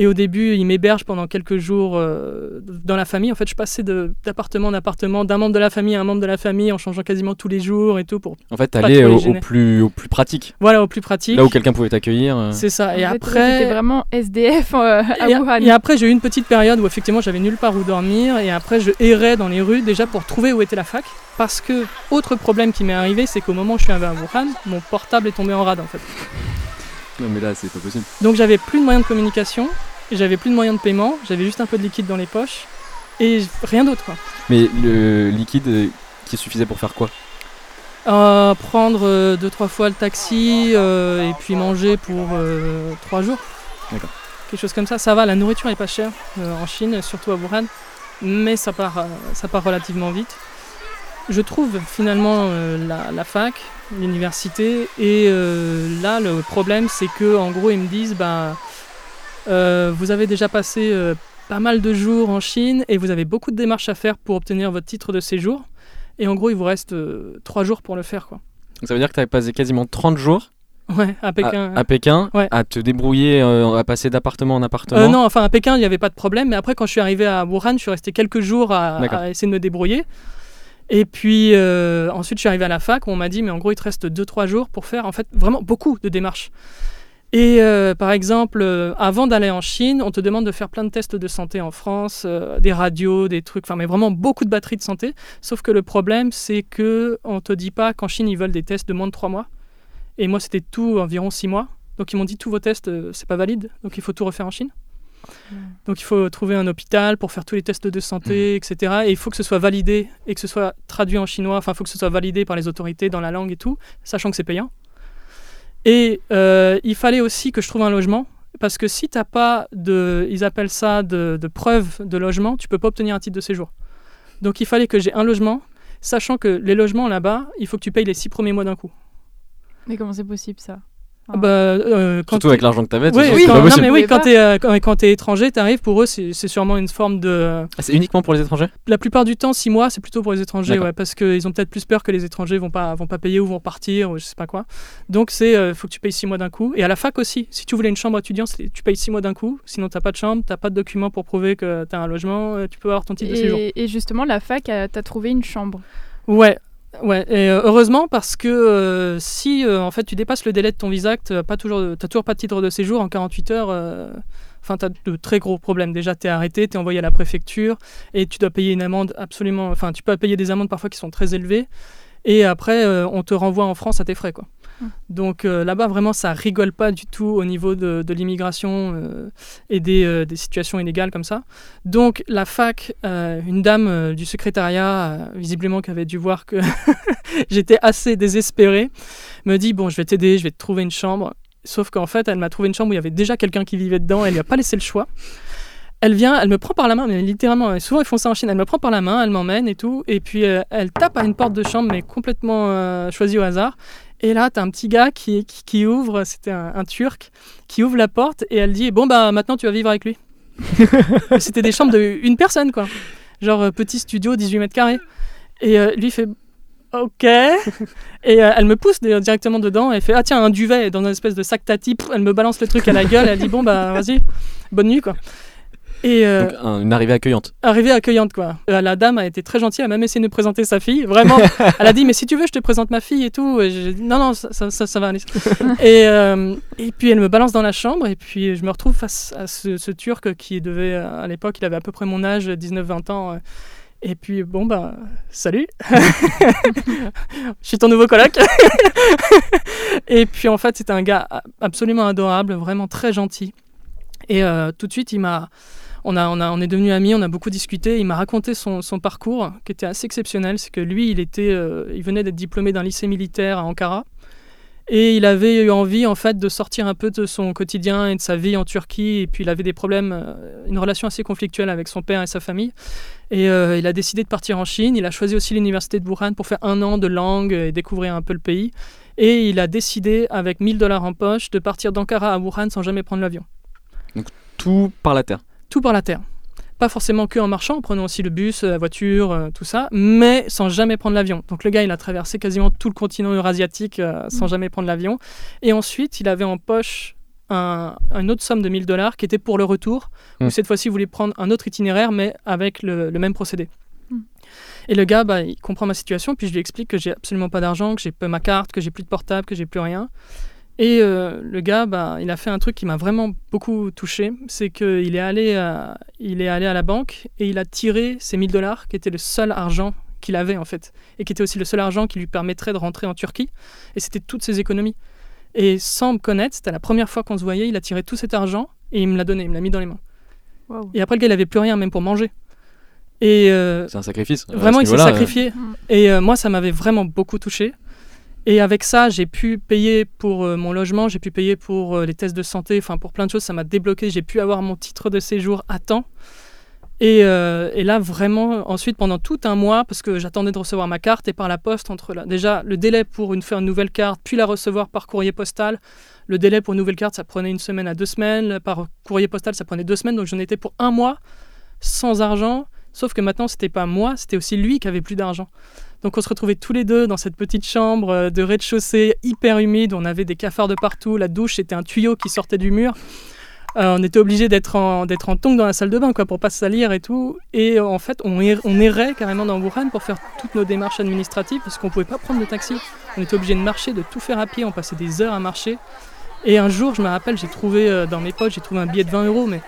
Et au début, il m'héberge pendant quelques jours euh, dans la famille. En fait, je passais de- d'appartement en appartement, d'un membre de la famille à un membre de la famille, en changeant quasiment tous les jours et tout pour
En fait,
les
au, au plus, au plus pratique.
voilà au plus pratique.
Là où quelqu'un pouvait t'accueillir. euh.
C'est ça. Et
fait,
après,
C'était vraiment SDF euh, à
et,
Wuhan.
et après, j'ai eu une petite période où effectivement j'avais nulle part où dormir. Et après, je errais dans les rues déjà pour trouver où était la fac. Parce que, autre problème qui m'est arrivé, c'est qu'au moment où je suis arrivé à Wuhan, mon portable est tombé en rade en fait.
Non, mais là, c'est pas possible.
Donc j'avais plus de moyens de communication, j'avais plus de moyens de paiement, j'avais juste un peu de liquide dans les poches. Et rien d'autre quoi.
Mais le liquide euh, qui suffisait pour faire quoi?
Euh, prendre euh, deux trois fois le taxi euh, et puis manger pour euh, trois jours.
D'accord.
Quelque chose comme ça. Ça va, la nourriture est pas chère en Chine, surtout à Wuhan, mais ça part, ça part relativement vite. Je trouve finalement euh, la, la fac, l'université, et euh, là le problème c'est que en gros ils me disent bah euh, vous avez déjà passé pas mal de jours en Chine et vous avez beaucoup de démarches à faire pour obtenir votre titre de séjour. Et en gros, il vous reste trois jours pour le faire, quoi.
Donc, Ça veut dire que t'avais passé quasiment 30 jours
Ouais, à Pékin.
à, Pékin
Ouais.
à te débrouiller, euh, à passer d'appartement en appartement.
Euh, non, enfin à Pékin, il n'y avait pas de problème. Mais après, quand je suis arrivé à Wuhan, je suis resté quelques jours à essayer de me débrouiller. Et puis euh, ensuite, je suis arrivé à la fac où on m'a dit, mais en gros, il te reste 2-3 jours pour faire en fait vraiment beaucoup de démarches. Et euh, par exemple, euh, avant d'aller en Chine, on te demande de faire plein de tests de santé en France, des radios, des trucs, enfin, mais vraiment beaucoup de batteries de santé. Sauf que le problème, c'est que on te dit pas qu'en Chine, ils veulent des tests de moins de 3 mois. Et moi, c'était tout environ 6 mois. Donc ils m'ont dit tous vos tests, c'est pas valide, donc il faut tout refaire en Chine. Donc il faut trouver un hôpital pour faire tous les tests de santé, etc. Et il faut que ce soit validé et que ce soit traduit en chinois. Enfin, il faut que ce soit validé par les autorités dans la langue et tout, sachant que c'est payant. Et euh, il fallait aussi que je trouve un logement. Parce que si t'as pas de, ils appellent ça de, de preuve de logement, tu peux pas obtenir un titre de séjour. Donc il fallait que j'ai un logement, sachant que les logements là-bas, il faut que tu payes les six premiers mois d'un coup.
Mais comment c'est possible ça?
Ah bah, euh, quand
Surtout avec l'argent que t'avais.
oui, oui,
c'est
quand,
pas
non,
possible.
mais oui, quand t'es euh, quand, quand t'es étranger, t'arrives pour eux, c'est sûrement une forme de.
Ah, c'est uniquement pour les étrangers?
La plupart du temps, six mois, c'est plutôt pour les étrangers, ouais, parce qu'ils ont peut-être plus peur que les étrangers vont pas vont pas payer ou vont partir, ou je sais pas quoi. Donc c'est, euh, faut que tu payes six mois d'un coup. Et à la fac aussi, si tu voulais une chambre étudiante, tu payes six mois d'un coup. Sinon t'as pas de chambre, t'as pas de document pour prouver que t'as un logement, euh, tu peux avoir ton titre de séjour.
et, et justement, la fac, t'as trouvé une chambre?
Ouais. Ouais, et euh, heureusement parce que euh, si euh, en fait tu dépasses le délai de ton visa, t'as pas toujours, toujours pas de titre de séjour en 48 heures, euh, enfin t'as de très gros problèmes. Déjà t'es arrêté, t'es envoyé à la préfecture et tu dois payer une amende absolument, enfin tu peux payer des amendes parfois qui sont très élevées et après on te renvoie en France à tes frais quoi.
Mm.
Donc euh, là-bas vraiment ça rigole pas du tout au niveau de, l'immigration euh, et des, euh, situations illégales comme ça. Donc la fac, une dame du secrétariat, visiblement qui avait dû voir que j'étais assez désespéré, me dit bon je vais t'aider, je vais te trouver une chambre. Sauf qu'en fait elle m'a trouvé une chambre où il y avait déjà quelqu'un qui vivait dedans, elle lui a pas laissé le choix. Elle vient, elle me prend par la main, mais littéralement, souvent ils font ça en Chine, elle me prend par la main, elle m'emmène et tout, et puis elle tape à une porte de chambre, mais complètement choisie au hasard. Et là, t'as un petit gars qui, qui, qui ouvre, c'était un, un Turc, qui ouvre la porte et elle dit Bon, bah maintenant tu vas vivre avec lui. Et c'était des chambres de une personne, quoi. Genre euh, petit studio, 18 mètres carrés. Et euh, lui fait Ok. Et euh, elle me pousse de- directement dedans. Elle fait Ah, tiens, un duvet dans une espèce de sac tati. Elle me balance le truc à la gueule. Elle dit Bon, bah vas-y, bonne nuit, quoi. Et euh,
Donc, un- une arrivée accueillante.
arrivée accueillante quoi. Euh, la dame a été très gentille, elle a même essayé de me présenter sa fille. Vraiment, elle a dit mais si tu veux je te présente ma fille et tout. Et j'ai dit non non ça, ça, ça- ça va aller. et, euh, et puis elle me balance dans la chambre et puis je me retrouve face à ce, ce Turc qui devait à l'époque il avait à peu près mon âge, 19-20 ans. Et puis, bon, bah, salut. je suis ton nouveau coloc. et puis, en fait, c'était un gars absolument adorable, vraiment très gentil. Et euh, tout de suite, il m'a. On, a, on, est devenus amis, on a beaucoup discuté. Il m'a raconté son, son, parcours qui était assez exceptionnel. C'est que lui, il, était, euh, il venait d'être diplômé d'un lycée militaire à Ankara. Et il avait eu envie en fait de sortir un peu de son quotidien et de sa vie en Turquie. Et puis il avait des problèmes, euh, une relation assez conflictuelle avec son père et sa famille. Et euh, il a décidé de partir en Chine. Il a choisi aussi l'université de Wuhan pour faire un an de langue et découvrir un peu le pays. Et il a décidé, avec 1000 dollars en poche, de partir d'Ankara à Wuhan sans jamais prendre l'avion.
Donc tout par la terre
Tout par la terre pas forcément que en marchant, en prenant aussi le bus, la voiture, euh, tout ça, mais sans jamais prendre l'avion. Donc le gars, il a traversé quasiment tout le continent eurasiatique euh, sans mm. jamais prendre l'avion. Et ensuite, il avait en poche un, une autre somme de 1000 dollars qui était pour le retour, où mm. cette fois-ci, il voulait prendre un autre itinéraire, mais avec le, même procédé. Mm. Et le gars, bah, il comprend ma situation, puis je lui explique que j'ai absolument pas d'argent, que j'ai pas ma carte, que j'ai plus de portable, que j'ai plus rien. Et euh, le gars, bah, il a fait un truc qui m'a vraiment beaucoup touché. C'est qu'il est, allé à, il est allé à la banque et il a tiré ses 1000 dollars, qui était le seul argent qu'il avait en fait, et qui était aussi le seul argent qui lui permettrait de rentrer en Turquie. Et c'était toutes ses économies. Et sans me connaître, c'était la première fois qu'on se voyait, il a tiré tout cet argent et il me l'a donné, il me l'a mis dans les mains. Et après, le gars, il avait plus rien, même pour manger.
Et euh, c'est un sacrifice.
Vraiment, il s'est sacrifié. Et euh, moi, ça m'avait vraiment beaucoup touché. Et avec ça, j'ai pu payer pour euh, mon logement, j'ai pu payer pour euh, les tests de santé, enfin pour plein de choses, ça m'a débloqué, j'ai pu avoir mon titre de séjour à temps. Et, euh, et, là, vraiment, ensuite, pendant tout un mois, parce que j'attendais de recevoir ma carte et par la poste, entre là, déjà le délai pour une, faire une nouvelle carte, puis la recevoir par courrier postal, le délai pour une nouvelle carte, ça prenait une semaine à deux semaines, par courrier postal, ça prenait deux semaines, donc j'en étais pour un mois sans argent. Sauf que maintenant, c'était pas moi, c'était aussi lui qui avait plus d'argent. Donc on se retrouvait tous les deux dans cette petite chambre euh, de rez-de-chaussée hyper humide. On avait des cafards de partout. La douche, c'était un tuyau qui sortait du mur. Euh, on était obligé d'être en, d'être en tongs dans la salle de bain quoi, pour pas se salir et tout. Et euh, en fait, on, on errait carrément dans Wuhan pour faire toutes nos démarches administratives parce qu'on pouvait pas prendre de taxi. On était obligé de marcher, de tout faire à pied. On passait des heures à marcher. Et un jour, je me rappelle, j'ai trouvé dans mes poches, j'ai trouvé un billet de 20 euros, mais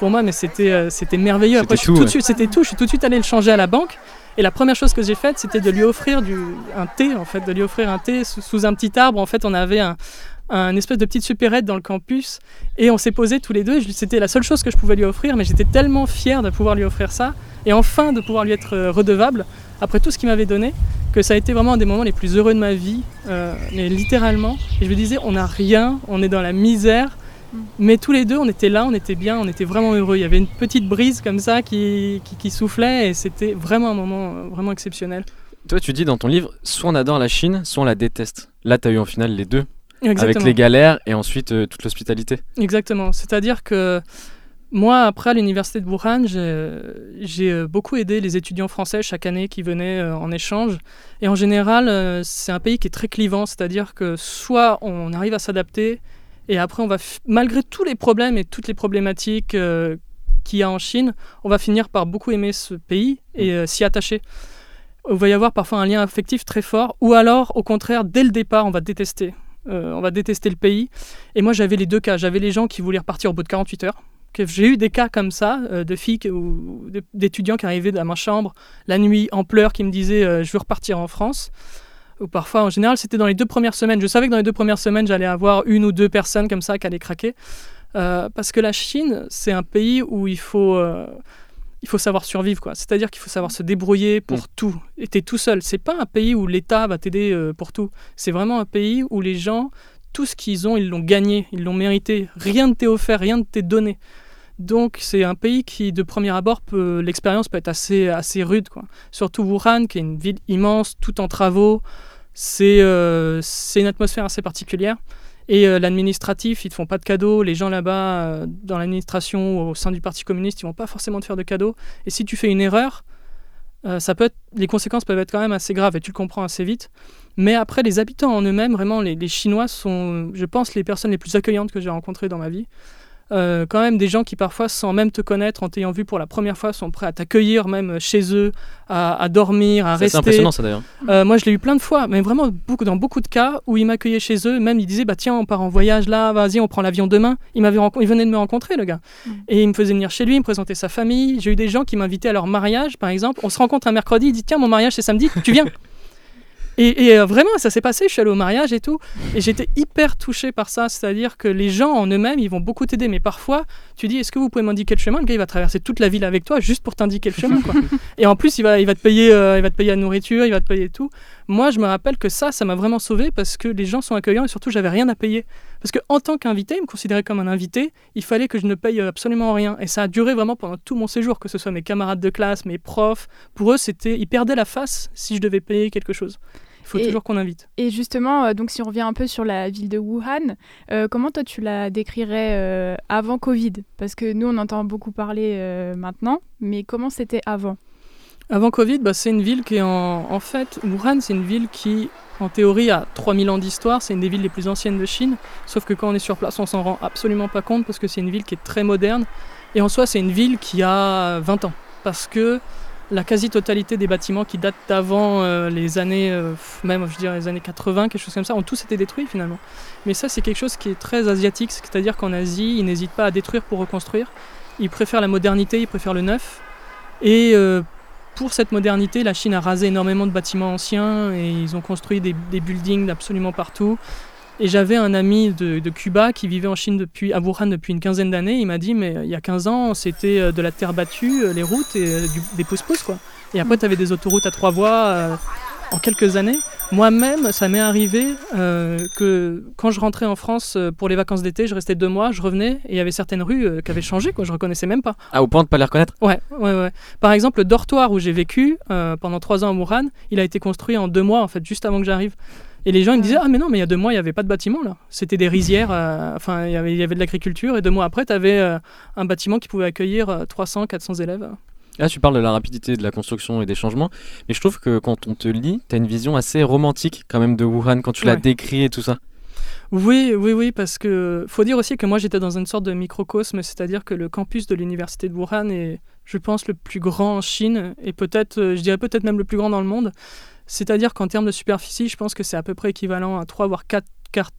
pour moi, mais c'était, c'était merveilleux. Après, tout, de suite, c'était tout. Je suis tout de suite allé le changer à la banque. Et la première chose que j'ai faite, c'était de lui offrir du, un thé, en fait, de lui offrir un thé sous, un petit arbre. En fait, on avait un, espèce de petite supérette dans le campus et on s'est posé tous les deux. C'était la seule chose que je pouvais lui offrir, mais j'étais tellement fier de pouvoir lui offrir ça et enfin de pouvoir lui être euh, redevable après tout ce qu'il m'avait donné que ça a été vraiment un des moments les plus heureux de ma vie, euh, mais littéralement. Et je me disais, on n'a rien, on est dans la misère mais tous les deux, on était là, on était bien, on était vraiment heureux. Il y avait une petite brise comme ça qui, qui, soufflait et c'était vraiment un moment euh, vraiment exceptionnel.
Toi, tu dis dans ton livre, soit on adore la Chine, soit on la déteste. Là, tu as eu en finale les deux. Avec les galères et ensuite euh, toute l'hospitalité.
Exactement. C'est-à-dire que moi, après l'université de Wuhan, j'ai euh, beaucoup aidé les étudiants français chaque année qui venaient en échange. Et en général, c'est un pays qui est très clivant, c'est-à-dire que soit on arrive à s'adapter et après, on va, malgré tous les problèmes et toutes les problématiques euh, qu'il y a en Chine, on va finir par beaucoup aimer ce pays et euh, s'y attacher. Il va y avoir parfois un lien affectif très fort, ou alors, au contraire, dès le départ, on va détester. Euh, on va détester le pays. Et moi, j'avais les deux cas. J'avais les gens qui voulaient repartir au bout de 48 heures. J'ai eu des cas comme ça, de filles ou d'étudiants qui arrivaient dans ma chambre la nuit en pleurs, qui me disaient Je veux repartir en France ou parfois en général c'était dans les deux premières semaines. Je savais que dans les deux premières semaines j'allais avoir une ou deux personnes comme ça qui allaient craquer. Euh, parce que la Chine, c'est un pays où il faut, euh, il faut savoir survivre. quoi. C'est-à-dire qu'il faut savoir se débrouiller pour mm. tout. Et t'es tout seul. C'est pas un pays où l'État va t'aider euh, pour tout. C'est vraiment un pays où les gens, tout ce qu'ils ont, ils l'ont gagné, ils l'ont mérité. Rien ne t'est offert, rien ne t'est donné. Donc c'est un pays qui, de premier abord, l'expérience peut être assez, assez rude. Quoi. Surtout Wuhan, qui est une ville immense, tout en travaux. C'est euh, une atmosphère assez particulière. Et euh, l'administratif, ils ne te font pas de cadeaux. Les gens là-bas, euh, dans l'administration, au sein du Parti communiste, ils vont pas forcément te faire de cadeaux. Et si tu fais une erreur, ça peut les conséquences peuvent être quand même assez graves et tu le comprends assez vite. Mais après, les habitants en eux-mêmes, vraiment, les, Chinois sont, je pense, les personnes les plus accueillantes que j'ai rencontrées dans ma vie. Euh, quand même des gens qui parfois, sans même te connaître, en t'ayant vu pour la première fois, sont prêts à t'accueillir même chez eux, à, dormir, à rester.
C'est impressionnant ça d'ailleurs.
Euh, moi, je l'ai eu plein de fois, mais vraiment beaucoup, dans beaucoup de cas où ils m'accueillaient chez eux, même ils disaient bah tiens, on part en voyage là, vas-y, on prend l'avion demain. Il m'avait il venait de me rencontrer le gars, mm. et il me faisait venir chez lui, il me présentait sa famille. J'ai eu des gens qui m'invitaient à leur mariage, par exemple. On se rencontre un mercredi, il dit tiens, mon mariage c'est samedi, tu viens. Et, euh, vraiment, ça s'est passé, je suis allé au mariage et tout, et j'étais hyper touché par ça, c'est-à-dire que les gens en eux-mêmes, ils vont beaucoup t'aider, mais parfois, tu dis, est-ce que vous pouvez m'indiquer le chemin? Le gars, il va traverser toute la ville avec toi juste pour t'indiquer le chemin, quoi. et en plus, il va, il va te payer, euh, il va te payer la nourriture, il va te payer tout. Moi, je me rappelle que ça, ça m'a vraiment sauvé parce que les gens sont accueillants et surtout, j'avais rien à payer. Parce qu'en tant qu'invité, ils me considéraient comme un invité, il fallait que je ne paye absolument rien. Et ça a duré vraiment pendant tout mon séjour, que ce soit mes camarades de classe, mes profs. Pour eux, c'était, ils perdaient la face si je devais payer quelque chose. Il faut toujours qu'on invite.
Et justement, euh, donc si on revient un peu sur la ville de Wuhan, euh, comment toi tu la décrirais euh, avant Covid? Parce que nous, on entend beaucoup parler maintenant, mais comment c'était avant?
Avant Covid, bah, c'est une ville qui est en, en fait, Wuhan, c'est une ville qui, en théorie, a 3000 ans d'histoire. C'est une des villes les plus anciennes de Chine. Sauf que quand on est sur place, on s'en rend absolument pas compte parce que c'est une ville qui est très moderne. Et en soi, c'est une ville qui a 20 ans. Parce que la quasi-totalité des bâtiments qui datent d'avant euh, les années, euh, même je dirais les années 80, quelque chose comme ça, ont tous été détruits finalement. Mais ça, c'est quelque chose qui est très asiatique, c'est-à-dire qu'en Asie, ils n'hésitent pas à détruire pour reconstruire. Ils préfèrent la modernité, ils préfèrent le neuf. Et euh, pour cette modernité, la Chine a rasé énormément de bâtiments anciens et ils ont construit des, des buildings absolument partout. Et j'avais un ami de, Cuba qui vivait en Chine depuis, à Wuhan depuis une quinzaine d'années. Il m'a dit, mais il y a 15 ans, c'était euh, de la terre battue, euh, les routes et euh, des pouces-pouces, quoi. Et après, tu avais des autoroutes à trois voies en quelques années. Moi-même, ça m'est arrivé que quand je rentrais en France pour les vacances d'été, je restais deux mois, je revenais et il y avait certaines rues qui avaient changé, quoi. Je reconnaissais même pas.
Ah, au point de pas les reconnaître?
Ouais, ouais, ouais. Par exemple, le dortoir où j'ai vécu pendant trois ans à Wuhan, il a été construit en deux mois, en fait, juste avant que j'arrive. Et les gens ils me disaient Ah, mais non, mais il y a deux mois, il n'y avait pas de bâtiment là. C'était des rizières, euh, enfin, il y avait de l'agriculture. Et deux mois après, tu avais euh, un bâtiment qui pouvait accueillir 300, euh, 400 élèves.
Là, tu parles de la rapidité de la construction et des changements, mais je trouve que quand on te lit, tu as une vision assez romantique quand même de Wuhan quand tu l'as décrit et tout ça.
Oui, oui, oui, parce que faut dire aussi que moi j'étais dans une sorte de microcosme, c'est-à-dire que le campus de l'université de Wuhan est, je pense, le plus grand en Chine et peut-être, je dirais peut-être même le plus grand dans le monde. C'est-à-dire qu'en termes de superficie, je pense que c'est à peu près équivalent à 3 voire 4,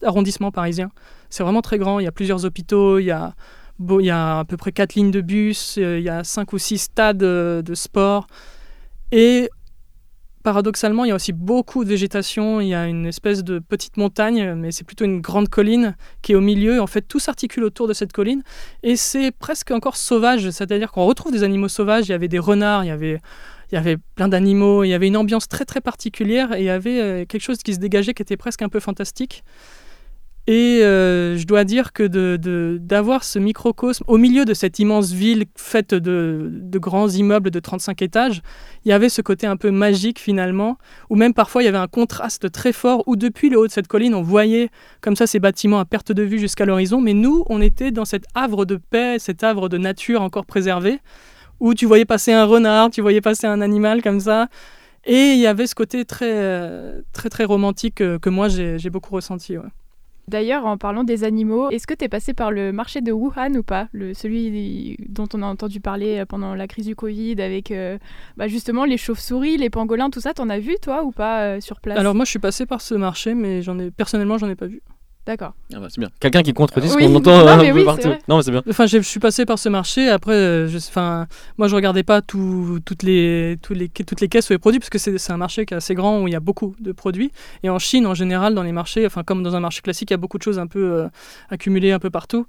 arrondissements parisiens. C'est vraiment très grand. Il y a plusieurs hôpitaux, il y a, il y a à peu près 4 lignes de bus, euh, il y a 5 ou 6 stades euh, de sport. Et paradoxalement, il y a aussi beaucoup de végétation. Il y a une espèce de petite montagne, mais c'est plutôt une grande colline qui est au milieu. En fait, tout s'articule autour de cette colline. Et c'est presque encore sauvage. C'est-à-dire qu'on retrouve des animaux sauvages. Il y avait des renards, il y avait il y avait plein d'animaux, il y avait une ambiance très très particulière et il y avait euh, quelque chose qui se dégageait qui était presque un peu fantastique. Et euh, je dois dire que d'avoir de, ce microcosme au milieu de cette immense ville faite de, de, grands immeubles de 35 étages, il y avait ce côté un peu magique finalement, où même parfois il y avait un contraste très fort, où depuis le haut de cette colline on voyait comme ça ces bâtiments à perte de vue jusqu'à l'horizon, mais nous on était dans cet havre de paix, cet havre de nature encore préservé, où tu voyais passer un renard, tu voyais passer un animal comme ça. Et il y avait ce côté très, euh, très, très romantique euh, que, moi j'ai beaucoup ressenti.
D'ailleurs, en parlant des animaux, est-ce que tu es passé par le marché de Wuhan ou pas? Le, Celui dont on a entendu parler euh, pendant la crise du Covid avec bah, justement les chauves-souris, les pangolins, tout ça, t'en as vu toi ou pas sur place?
Alors moi je suis passé par ce marché mais personnellement j'en ai pas vu.
D'accord.
Ah bah, c'est bien. Quelqu'un qui contredit ce qu'on entend non, un peu partout. Non, mais c'est bien.
Enfin, je suis passé par ce marché. Après, euh, je, enfin, moi, je regardais pas tout, toutes, les, toutes, les, toutes les caisses où les produits, parce que c'est un marché qui est assez grand où il y a beaucoup de produits. Et en Chine, en général, dans les marchés, enfin, comme dans un marché classique, il y a beaucoup de choses un peu euh, accumulées un peu partout.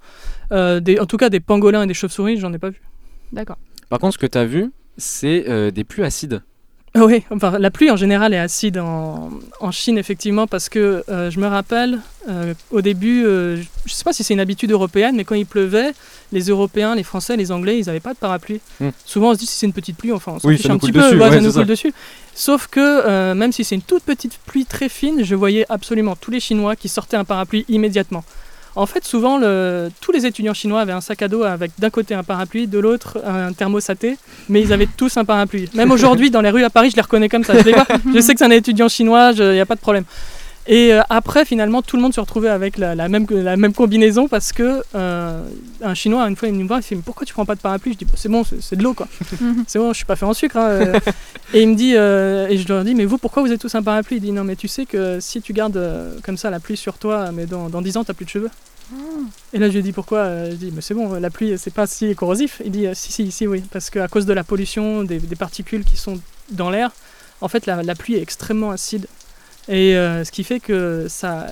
Euh, des, en tout cas, des pangolins et des chauves-souris, j'en ai pas vu.
D'accord.
Par contre, ce que tu as vu, c'est des pluies acides.
Oui, enfin, la pluie en général est acide en, en Chine, effectivement, parce que euh, je me rappelle, euh, au début, euh, je ne sais pas si c'est une habitude européenne, mais quand il pleuvait, les Européens, les Français, les Anglais, ils n'avaient pas de parapluie. Hmm. Souvent, on se dit si c'est une petite pluie, enfin, on s'en fiche un petit peu, ça nous coule dessus. Sauf que, même si c'est une toute petite pluie très fine, je voyais absolument tous les Chinois qui sortaient un parapluie immédiatement. En fait, souvent, tous les étudiants chinois avaient un sac à dos avec d'un côté un parapluie, de l'autre un thermosaté, mais ils avaient tous un parapluie. Même aujourd'hui, dans les rues à Paris, je les reconnais comme ça. Je, je sais que c'est un étudiant chinois, il n'y a pas de problème. Et euh, après, finalement, tout le monde se retrouvait avec la, même, la même combinaison parce que euh, un Chinois, une fois, il me voit, il fait Pourquoi tu prends pas de parapluie? Je dis bah, C'est bon, c'est de l'eau, quoi. c'est bon, je suis pas fait en sucre. Hein, euh. et il me dit, et je leur dis Mais vous, pourquoi vous êtes tous un parapluie? Il dit Non, mais tu sais que si tu gardes comme ça la pluie sur toi, mais dans, dans 10 ans, t'as plus de cheveux. Et là, je lui ai dit pourquoi Je dis, mais c'est bon, la pluie, c'est pas si corrosif. Il dit, si, si, si, oui, parce qu'à cause de la pollution, des, particules qui sont dans l'air, en fait, la, la, pluie est extrêmement acide. Et euh, ce qui fait que ça.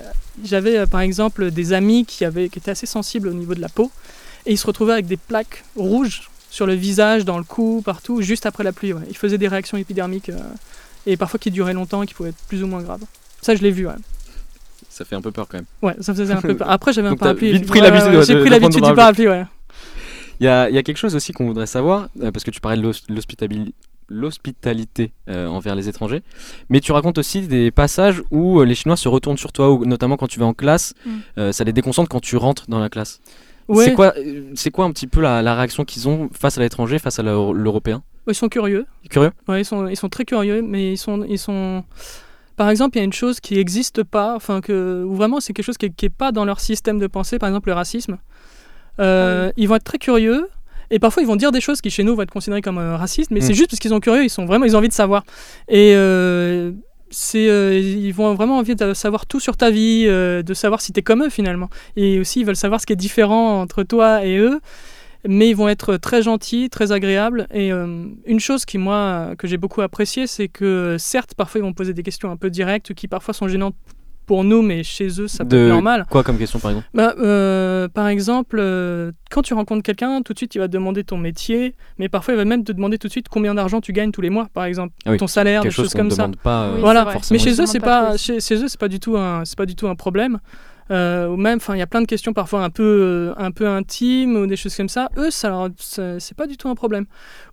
J'avais euh, par exemple des amis qui, avaient, qui étaient assez sensibles au niveau de la peau, et ils se retrouvaient avec des plaques rouges sur le visage, dans le cou, partout, juste après la pluie. Ils faisaient des réactions épidermiques, euh, et parfois qui duraient longtemps et qui pouvaient être plus ou moins graves. Ça, je l'ai vu. Ouais
ça fait un peu peur quand même.
Ouais, ça faisait un peu peur. Après, j'avais un parapluie.
Vite pris l'habitude.
J'ai pris l'habitude du parapluie, ouais.
Il y a, y a, quelque chose aussi qu'on voudrait savoir, euh, parce que tu parlais de l'hospitalité euh, envers les étrangers, mais tu racontes aussi des passages où euh, les Chinois se retournent sur toi, ou, notamment quand tu vas en classe, mm. ça les déconcentre quand tu rentres dans la classe. Ouais. C'est quoi, c'est quoi un petit peu la, la réaction qu'ils ont face à l'étranger, face à l'européen?
Ils sont curieux.
Curieux?
Ouais, ils sont, ils sont très curieux, mais ils sont, ils sont par exemple, il y a une chose qui n'existe pas, enfin que, ou vraiment c'est quelque chose qui n'est pas dans leur système de pensée, par exemple le racisme. Euh, ils vont être très curieux, et parfois ils vont dire des choses qui chez nous vont être considérées comme euh, racistes, mais c'est mm. juste parce qu'ils sont curieux, ils sont vraiment, ils ont envie de savoir. Et euh, c'est, ils vont vraiment envie de savoir tout sur ta vie, de savoir si tu es comme eux finalement. Et aussi ils veulent savoir ce qui est différent entre toi et eux mais ils vont être très gentils, très agréables. Et euh, une chose qui, moi, que j'ai beaucoup apprécié, c'est que certes, parfois, ils vont poser des questions un peu directes qui parfois sont gênantes pour nous, mais chez eux, ça peut être normal.
Quoi comme question, par exemple?
Bah, euh, Par exemple, euh, quand tu rencontres quelqu'un, tout de suite, il va te demander ton métier, mais parfois, il va même te demander tout de suite combien d'argent tu gagnes tous les mois, par exemple, ah ton salaire, des choses comme ça.
Pas,
voilà. Mais chez eux, c'est pas, chez, chez, eux, c'est pas du tout un, c'est pas du tout un problème. Euh, ou même, enfin, il y a plein de questions parfois un peu, euh, un peu intimes ou des choses comme ça. Eux, ça, c'est pas du tout un problème.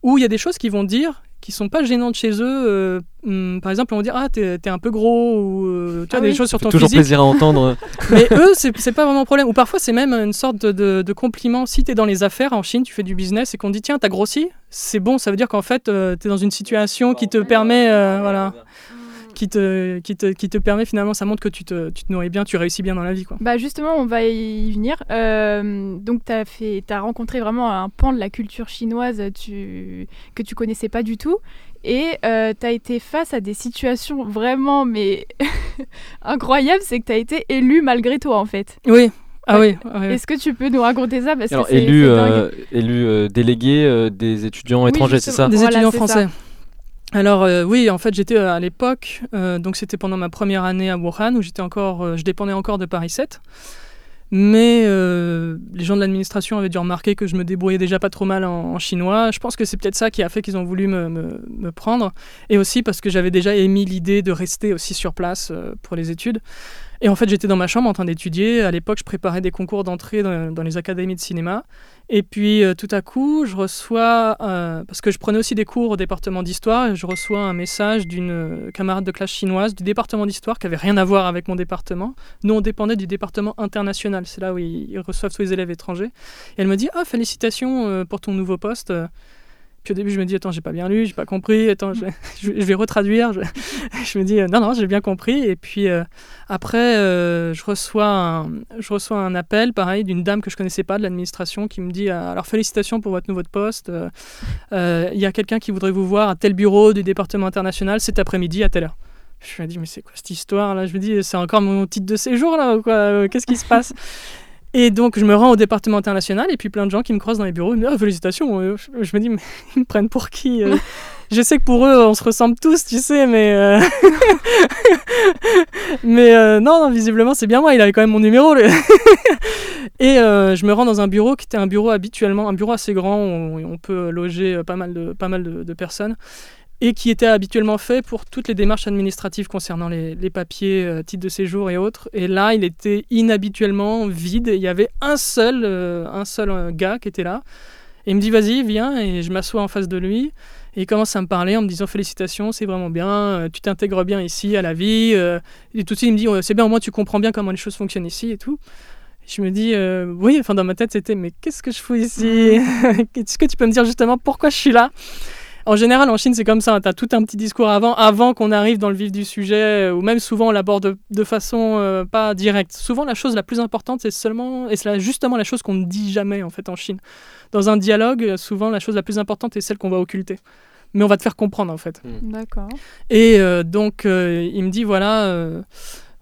Ou il y a des choses qu'ils vont dire qui sont pas gênantes chez eux. Euh, hmm, par exemple, on va dire ah t'es, es un peu gros ou tu as ah des choses sur ton
toujours plaisir à entendre.
Mais eux, c'est, pas vraiment un problème. Ou parfois, c'est même une sorte de, de, compliment. Si tu es dans les affaires en Chine, tu fais du business et qu'on dit tiens t'as grossi, c'est bon. Ça veut dire qu'en fait tu es dans une situation qui te permet voilà qui te, qui te, qui te permet finalement, ça montre que tu te, tu te nourris bien, tu réussis bien dans la vie. Quoi.
Bah justement, on va y venir. Euh, donc tu as, as rencontré vraiment un pan de la culture chinoise tu, que tu connaissais pas du tout. Et euh, tu as été face à des situations vraiment mais incroyables, c'est que tu as été élu malgré toi en fait.
Oui, ah oui.
Est-ce que tu peux nous raconter ça? Parce
Alors, élu, euh, élu délégué des étudiants étrangers, c'est ça?
Des étudiants français. Alors euh, oui, en fait j'étais euh, à l'époque, euh, donc c'était pendant ma première année à Wuhan où j'étais encore, je dépendais encore de Paris 7. Mais les gens de l'administration avaient dû remarquer que je me débrouillais déjà pas trop mal en, chinois. Je pense que c'est peut-être ça qui a fait qu'ils ont voulu me, me, prendre. Et aussi parce que j'avais déjà émis l'idée de rester aussi sur place pour les études. Et en fait, j'étais dans ma chambre en train d'étudier. À l'époque, je préparais des concours d'entrée dans, les académies de cinéma. Et puis, euh, tout à coup, je reçois, euh, parce que je prenais aussi des cours au département d'histoire, je reçois un message d'une euh, camarade de classe chinoise du département d'histoire qui avait rien à voir avec mon département. Nous, on dépendait du département international. C'est là où ils, reçoivent tous les élèves étrangers. Et elle me dit Ah, félicitations pour ton nouveau poste. Puis au début, je me dis, attends, j'ai pas bien lu, j'ai pas compris, attends, je, vais retraduire. Je, me dis, non, non, j'ai bien compris. Et puis euh, après, euh, je, reçois un, je reçois un appel, pareil, d'une dame que je connaissais pas de l'administration qui me dit, euh, alors félicitations pour votre nouveau poste. Il y a quelqu'un qui voudrait vous voir à tel bureau du département international cet après-midi à telle heure. Je me dis, mais c'est quoi cette histoire là? Je me dis, c'est encore mon titre de séjour là ou quoi? Qu'est-ce qui se passe? Et donc, je me rends au département international et puis plein de gens qui me croisent dans les bureaux ils me disent ah, félicitations. Euh, je, me dis, mais ils me prennent pour qui euh? Je sais que pour eux, on se ressemble tous, tu sais, mais. Euh, mais non, non, visiblement, c'est bien moi, il avait quand même mon numéro. et je me rends dans un bureau qui était un bureau habituellement, un bureau assez grand où on peut loger pas mal de, pas mal de personnes et qui était habituellement fait pour toutes les démarches administratives concernant les, papiers, euh, titres de séjour et autres. Et là, il était inhabituellement vide. Il y avait un seul, euh, un seul euh, gars qui était là. Et il me dit, vas-y, viens. Et je m'assois en face de lui. Et il commence à me parler en me disant, félicitations, c'est vraiment bien, tu t'intègres bien ici à la vie. et tout de suite, il me dit, c'est bien, au moins tu comprends bien comment les choses fonctionnent ici et tout. je me dis, oui, enfin dans ma tête, c'était, mais qu'est-ce que je fais ici? Est-ce que tu peux me dire justement pourquoi je suis là? En général, en Chine, c'est comme ça. Tu as tout un petit discours avant, avant qu'on arrive dans le vif du sujet, ou même souvent on l'aborde de façon pas directe. Souvent, la chose la plus importante, c'est seulement, et c'est justement la chose qu'on ne dit jamais en fait en Chine. Dans un dialogue, souvent, la chose la plus importante est celle qu'on va occulter mais on va te faire comprendre en fait.
Hmm. D'accord.
Et donc il me dit voilà,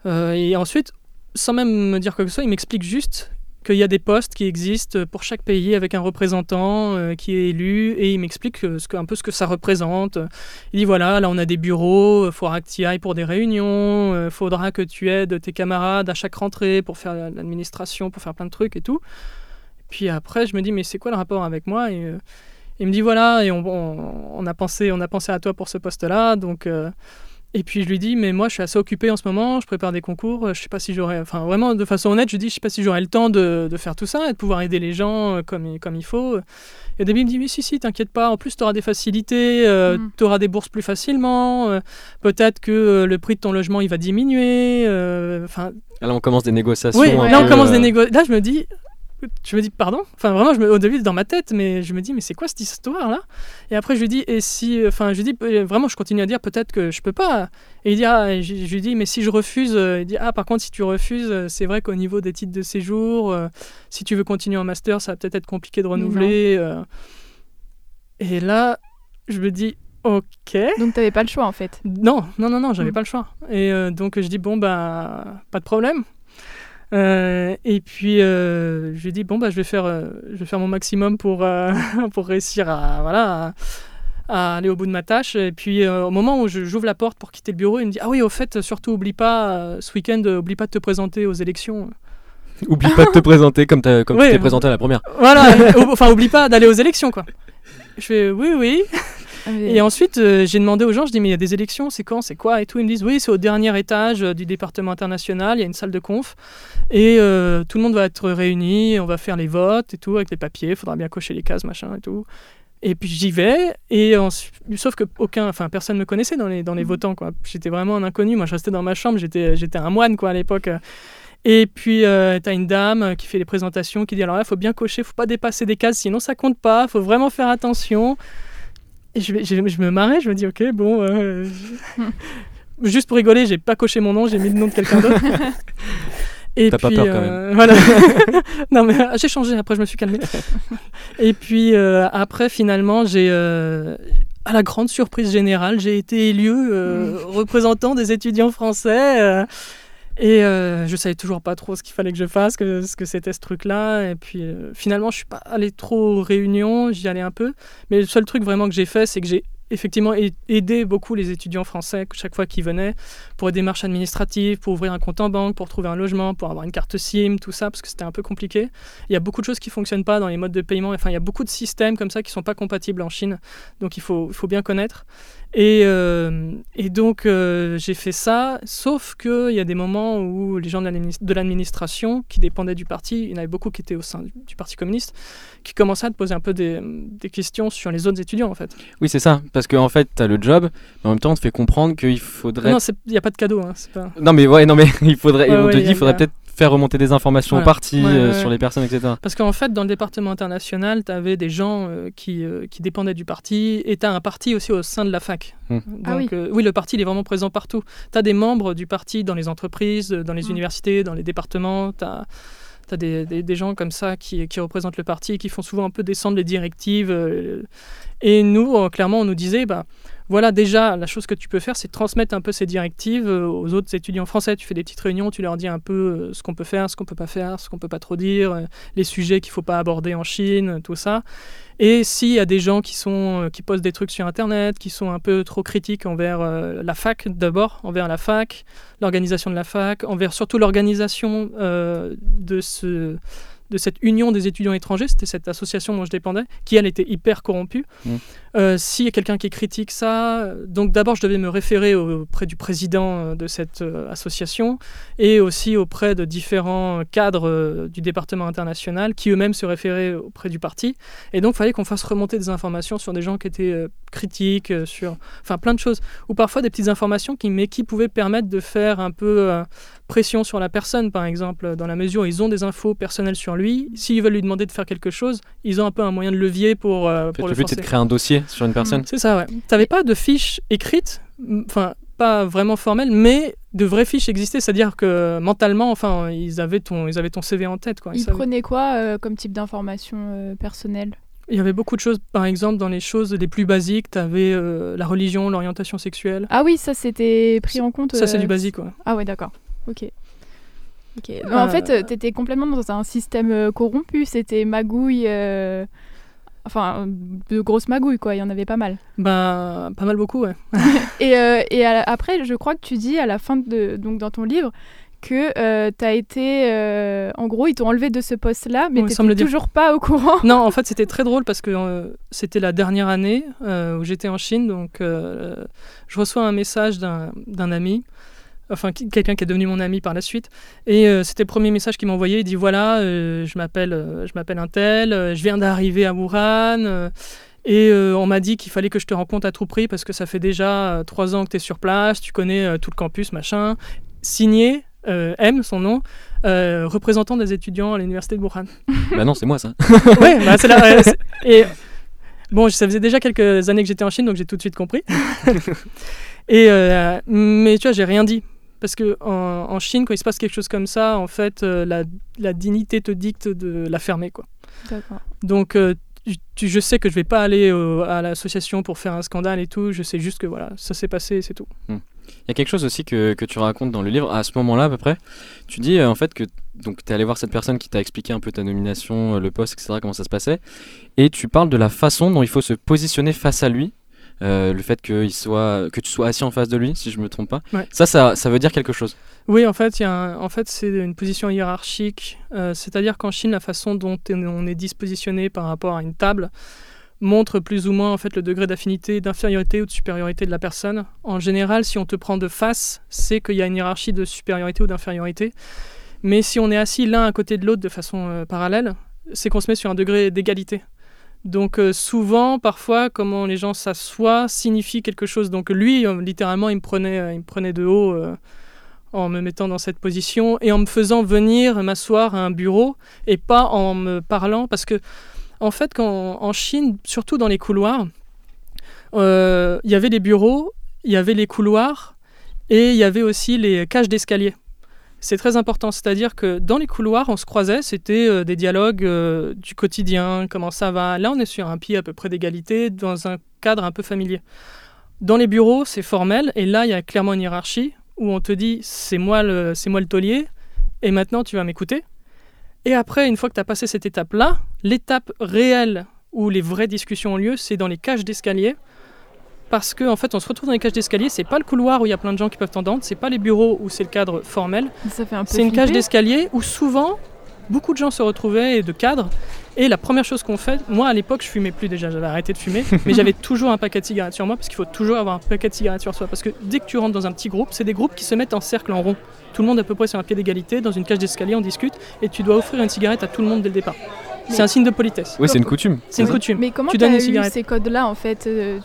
et ensuite sans même me dire quoi que ce soit, il m'explique juste qu'il y a des postes qui existent pour chaque pays avec un représentant euh, qui est élu et il m'explique ce que, un peu ce que ça représente. Il dit voilà, là on a des bureaux, il faudra que tu ailles pour des réunions, il euh, faudra que tu aides tes camarades à chaque rentrée pour faire l'administration, pour faire plein de trucs et tout. Puis après, je me dis mais c'est quoi le rapport avec moi? Et, euh, Il me dit voilà, et on, on, a pensé, on a pensé à toi pour ce poste-là, donc et puis je lui dis, mais moi je suis assez occupé en ce moment, je prépare des concours, je sais pas si j'aurais, enfin vraiment de façon honnête, je lui dis, je sais pas si j'aurais le temps de, de, faire tout ça et de pouvoir aider les gens euh, comme, comme il faut. Et au début il me dit, oui, si, si, t'inquiète pas, en plus tu auras des facilités, euh, mm. tu auras des bourses plus facilement, euh, peut-être que le prix de ton logement il va diminuer. Enfin.
là on commence des négociations.
Oui, là on commence des négociations. Là je me dis, je me dis pardon? Enfin vraiment je me, au début dans ma tête mais je me dis mais c'est quoi cette histoire là et après je lui dis et si enfin je lui dis euh, vraiment je continue à dire peut-être que je peux pas et il dit ah je, lui dis mais si je refuse euh, il dit ah par contre si tu refuses euh, c'est vrai qu'au niveau des titres de séjour si tu veux continuer en master ça va peut-être être compliqué de renouveler et là je me dis Ok.
Donc tu n'avais pas le choix en fait.
Non, non, non, non, j'avais mm. pas le choix. Et donc je dis bon bah pas de problème. Euh, et puis euh, je lui dis bon bah je vais faire euh, je vais faire mon maximum pour pour réussir à voilà à, aller au bout de ma tâche. Et puis au moment où j'ouvre la porte pour quitter le bureau il me dit ah oui au fait surtout oublie pas ce week-end oublie pas de te présenter aux élections.
Oublie pas de te présenter comme, comme tu t'es présenté à la première.
Voilà enfin oublie pas d'aller aux élections quoi. Je fais oui oui et ensuite, euh, j'ai demandé aux gens, je dis, mais il y a des élections, c'est quand, c'est quoi? Et tout. Ils me disent, oui, c'est au dernier étage euh, du département international, il y a une salle de conf, et euh, tout le monde va être réuni, on va faire les votes et tout, avec les papiers, il faudra bien cocher les cases, machin et tout. Et puis j'y vais, et sauf que aucun, enfin personne me connaissait dans les, dans les mmh. votants, quoi. J'étais vraiment un inconnu, moi je restais dans ma chambre, j'étais, j'étais un moine, quoi, à l'époque. Et puis, tu as une dame qui fait les présentations, qui dit alors là, il faut bien cocher, il faut pas dépasser des cases, sinon ça compte pas, il faut vraiment faire attention. Et je, je, je, me marrais, je me dis, ok, bon. Euh, juste pour rigoler, j'ai pas coché mon nom, j'ai mis le nom de quelqu'un d'autre.
Et T'as pas peur quand même. Euh,
voilà. non mais euh, j'ai changé. Après je me suis calmé. Et puis après finalement j'ai à la grande surprise générale j'ai été élu mm. représentant des étudiants français. Et euh, je savais toujours pas trop ce qu'il fallait que je fasse, que, ce que c'était ce truc-là. Et puis euh, finalement, je suis pas allé trop aux réunions, j'y allais un peu. Mais le seul truc vraiment que j'ai fait, c'est que j'ai effectivement aider beaucoup les étudiants français chaque fois qu'ils venaient pour des démarches administratives, pour ouvrir un compte en banque, pour trouver un logement, pour avoir une carte SIM, tout ça, parce que c'était un peu compliqué. Il y a beaucoup de choses qui fonctionnent pas dans les modes de paiement. Enfin, il y a beaucoup de systèmes comme ça qui sont pas compatibles en Chine. Donc il faut, faut bien connaître. Et, euh, donc euh, j'ai fait ça, sauf qu'il y a des moments où les gens de l'administration, qui dépendaient du parti, il y en avait beaucoup qui étaient au sein du Parti communiste, qui commençaient à te poser un peu des, questions sur les autres étudiants en fait.
Oui, c'est ça, qu'en en fait, tu as le job, mais en même temps, on te fait comprendre qu'il faudrait.
Non, il n'y a pas de cadeau. Hein, pas...
Non, mais ouais, non, mais il faudrait. on te dit qu'il faudrait peut-être faire remonter des informations au parti euh, sur les personnes, etc.
Parce qu'en fait, dans le département international, tu avais des gens euh, qui, euh, qui, dépendaient du parti et tu as un parti aussi au sein de la fac.
Hmm.
Ah oui. oui. le parti il est vraiment présent partout. Tu as des membres du parti dans les entreprises, dans les hmm. universités, dans les départements. Tu as tu as des, des, gens comme ça qui, qui, représentent le parti et qui font souvent un peu descendre les directives. et nous, clairement, on nous disait, bah, voilà, déjà, la chose que tu peux faire, c'est transmettre un peu ces directives euh, aux autres étudiants français. Tu fais des petites réunions, tu leur dis un peu euh, ce qu'on peut faire, ce qu'on peut pas faire, ce qu'on peut pas trop dire, euh, les sujets qu'il faut pas aborder en Chine, tout ça. Et s'il y a des gens qui, sont, qui postent des trucs sur Internet, qui sont un peu trop critiques envers la fac d'abord, envers la fac, l'organisation de la fac, envers surtout l'organisation de ce de cette union des étudiants étrangers, c'était cette association dont je dépendais, qui elle était hyper corrompue. Mmh. Euh, S'il y a quelqu'un qui critique ça, donc d'abord je devais me référer auprès du président euh, de cette euh, association et aussi auprès de différents cadres euh, du département international qui eux-mêmes se référaient auprès du parti. Et donc il fallait qu'on fasse remonter des informations sur des gens qui étaient critiques, sur enfin plein de choses, ou parfois des petites informations qui, mais qui pouvaient permettre de faire un peu pression sur la personne, par exemple, dans la mesure où ils ont des infos personnelles sur lui. S'ils veulent lui demander de faire quelque chose, ils ont un peu un moyen de levier pour, euh, pour
le, but, c'est de créer un dossier sur une personne.
C'est ça, ouais. T'avais pas de fiche écrite, enfin, pas vraiment formelle, mais de vraies fiches existaient, c'est-à-dire que mentalement, enfin, ils avaient ton, ils avaient ton CV en tête, quoi.
Ils, prenaient quoi euh, comme type d'information euh, personnelle?
Il y avait beaucoup de choses, par exemple, dans les choses les plus basiques, tu avais euh, la religion, l'orientation sexuelle.
Ah oui, ça c'était pris en compte.
Ça c'est du basique, quoi.
Ah ouais, d'accord. Ok. en fait, tu étais complètement dans un système corrompu, c'était magouille. Enfin, de grosses magouilles, quoi. Il y en avait pas mal.
Bah, pas mal beaucoup, ouais.
et, euh, et après, je crois que tu dis à la fin de donc dans ton livre que euh, tu as été. Euh, en gros, ils t'ont enlevé de ce poste-là, mais tu n'étais toujours pas au courant.
Non, en fait, c'était très drôle parce que c'était la dernière année où j'étais en Chine. Donc, je reçois un message d'un ami enfin quelqu'un qui est devenu mon ami par la suite. Et euh, c'était le premier message qu'il m'a envoyé. Il dit voilà, euh, je m'appelle, euh, je m'appelle un tel, je viens d'arriver à Wuhan. et on m'a dit qu'il fallait que je te rencontre à tout prix parce que ça fait déjà trois ans que tu es sur place, tu connais tout le campus, machin. Signé, M, son nom, représentant des étudiants à l'université de Wuhan.
bah non, c'est moi ça.
ouais, bah c'est là. et bon, ça faisait déjà quelques années que j'étais en Chine, donc j'ai tout de suite compris. et mais tu vois, j'ai rien dit parce que en, Chine, quand il se passe quelque chose comme ça, en fait, euh, la, dignité te dicte de la fermer, quoi. Donc, euh, je sais que je vais pas aller à l'association pour faire un scandale et tout. Je sais juste que voilà, ça s'est passé, c'est tout.
Hmm. Il y a quelque chose aussi que, que, tu racontes dans le livre, à ce moment-là à peu près. Tu dis euh, en fait que tu es allé voir cette personne qui t'a expliqué un peu ta nomination, le poste, etc., comment ça se passait. Et tu parles de la façon dont il faut se positionner face à lui euh, le fait que, soit, que tu sois assis en face de lui, si je me trompe pas. Ça, ça, ça, veut dire quelque chose.
Oui, en fait, y a en fait c'est une position hiérarchique. Euh, c'est-à-dire qu'en Chine, la façon dont on est dispositionné par rapport à une table montre plus ou moins en fait le degré d'affinité, d'infériorité ou de supériorité de la personne. En général, si on te prend de face, c'est qu'il y a une hiérarchie de supériorité ou d'infériorité. Mais si on est assis l'un à côté de l'autre de façon euh, parallèle, c'est qu'on se met sur un degré d'égalité. Donc euh, souvent, parfois, comment les gens s'assoient signifie quelque chose. Donc lui, euh, littéralement, il me prenait, euh, il me prenait de haut en me mettant dans cette position et en me faisant venir m'asseoir à un bureau et pas en me parlant. Parce que, en fait, en Chine, surtout dans les couloirs, il y avait les bureaux, il y avait les couloirs et il y avait aussi les cages d'escalier c'est très important. C'est-à-dire que dans les couloirs, on se croisait, c'était euh, des dialogues euh, du quotidien, comment ça va. Là, on est sur un pied à peu près d'égalité, dans un cadre un peu familier. Dans les bureaux, c'est formel, et là, il y a clairement une hiérarchie où on te dit c'est moi le, c'est moi le taulier, et maintenant tu vas m'écouter. Et après, une fois que tu as passé cette étape-là, l'étape réelle où les vraies discussions ont lieu, c'est dans les cages d'escalier parce qu'en en fait on se retrouve dans les cages d'escalier, c'est pas le couloir où il y a plein de gens qui peuvent t'entendre, c'est pas les bureaux où c'est le cadre formel. C'est une cage d'escalier où souvent beaucoup de gens se retrouvaient et de cadres. Et la première chose qu'on fait, moi à l'époque je fumais plus déjà, j'avais arrêté de fumer, mais j'avais toujours un paquet de cigarettes sur moi parce qu'il faut toujours avoir un paquet de cigarettes sur soi. Parce que dès que tu rentres dans un petit groupe, c'est des groupes qui se mettent en cercle en rond. Tout le monde à peu près sur un pied d'égalité, dans une cage d'escalier, on discute et tu dois offrir une cigarette à tout le monde dès le départ. C'est un signe de politesse.
Oui, c'est une coutume.
C'est une coutume.
Mais comment tu donnes eu ces codes-là en fait euh,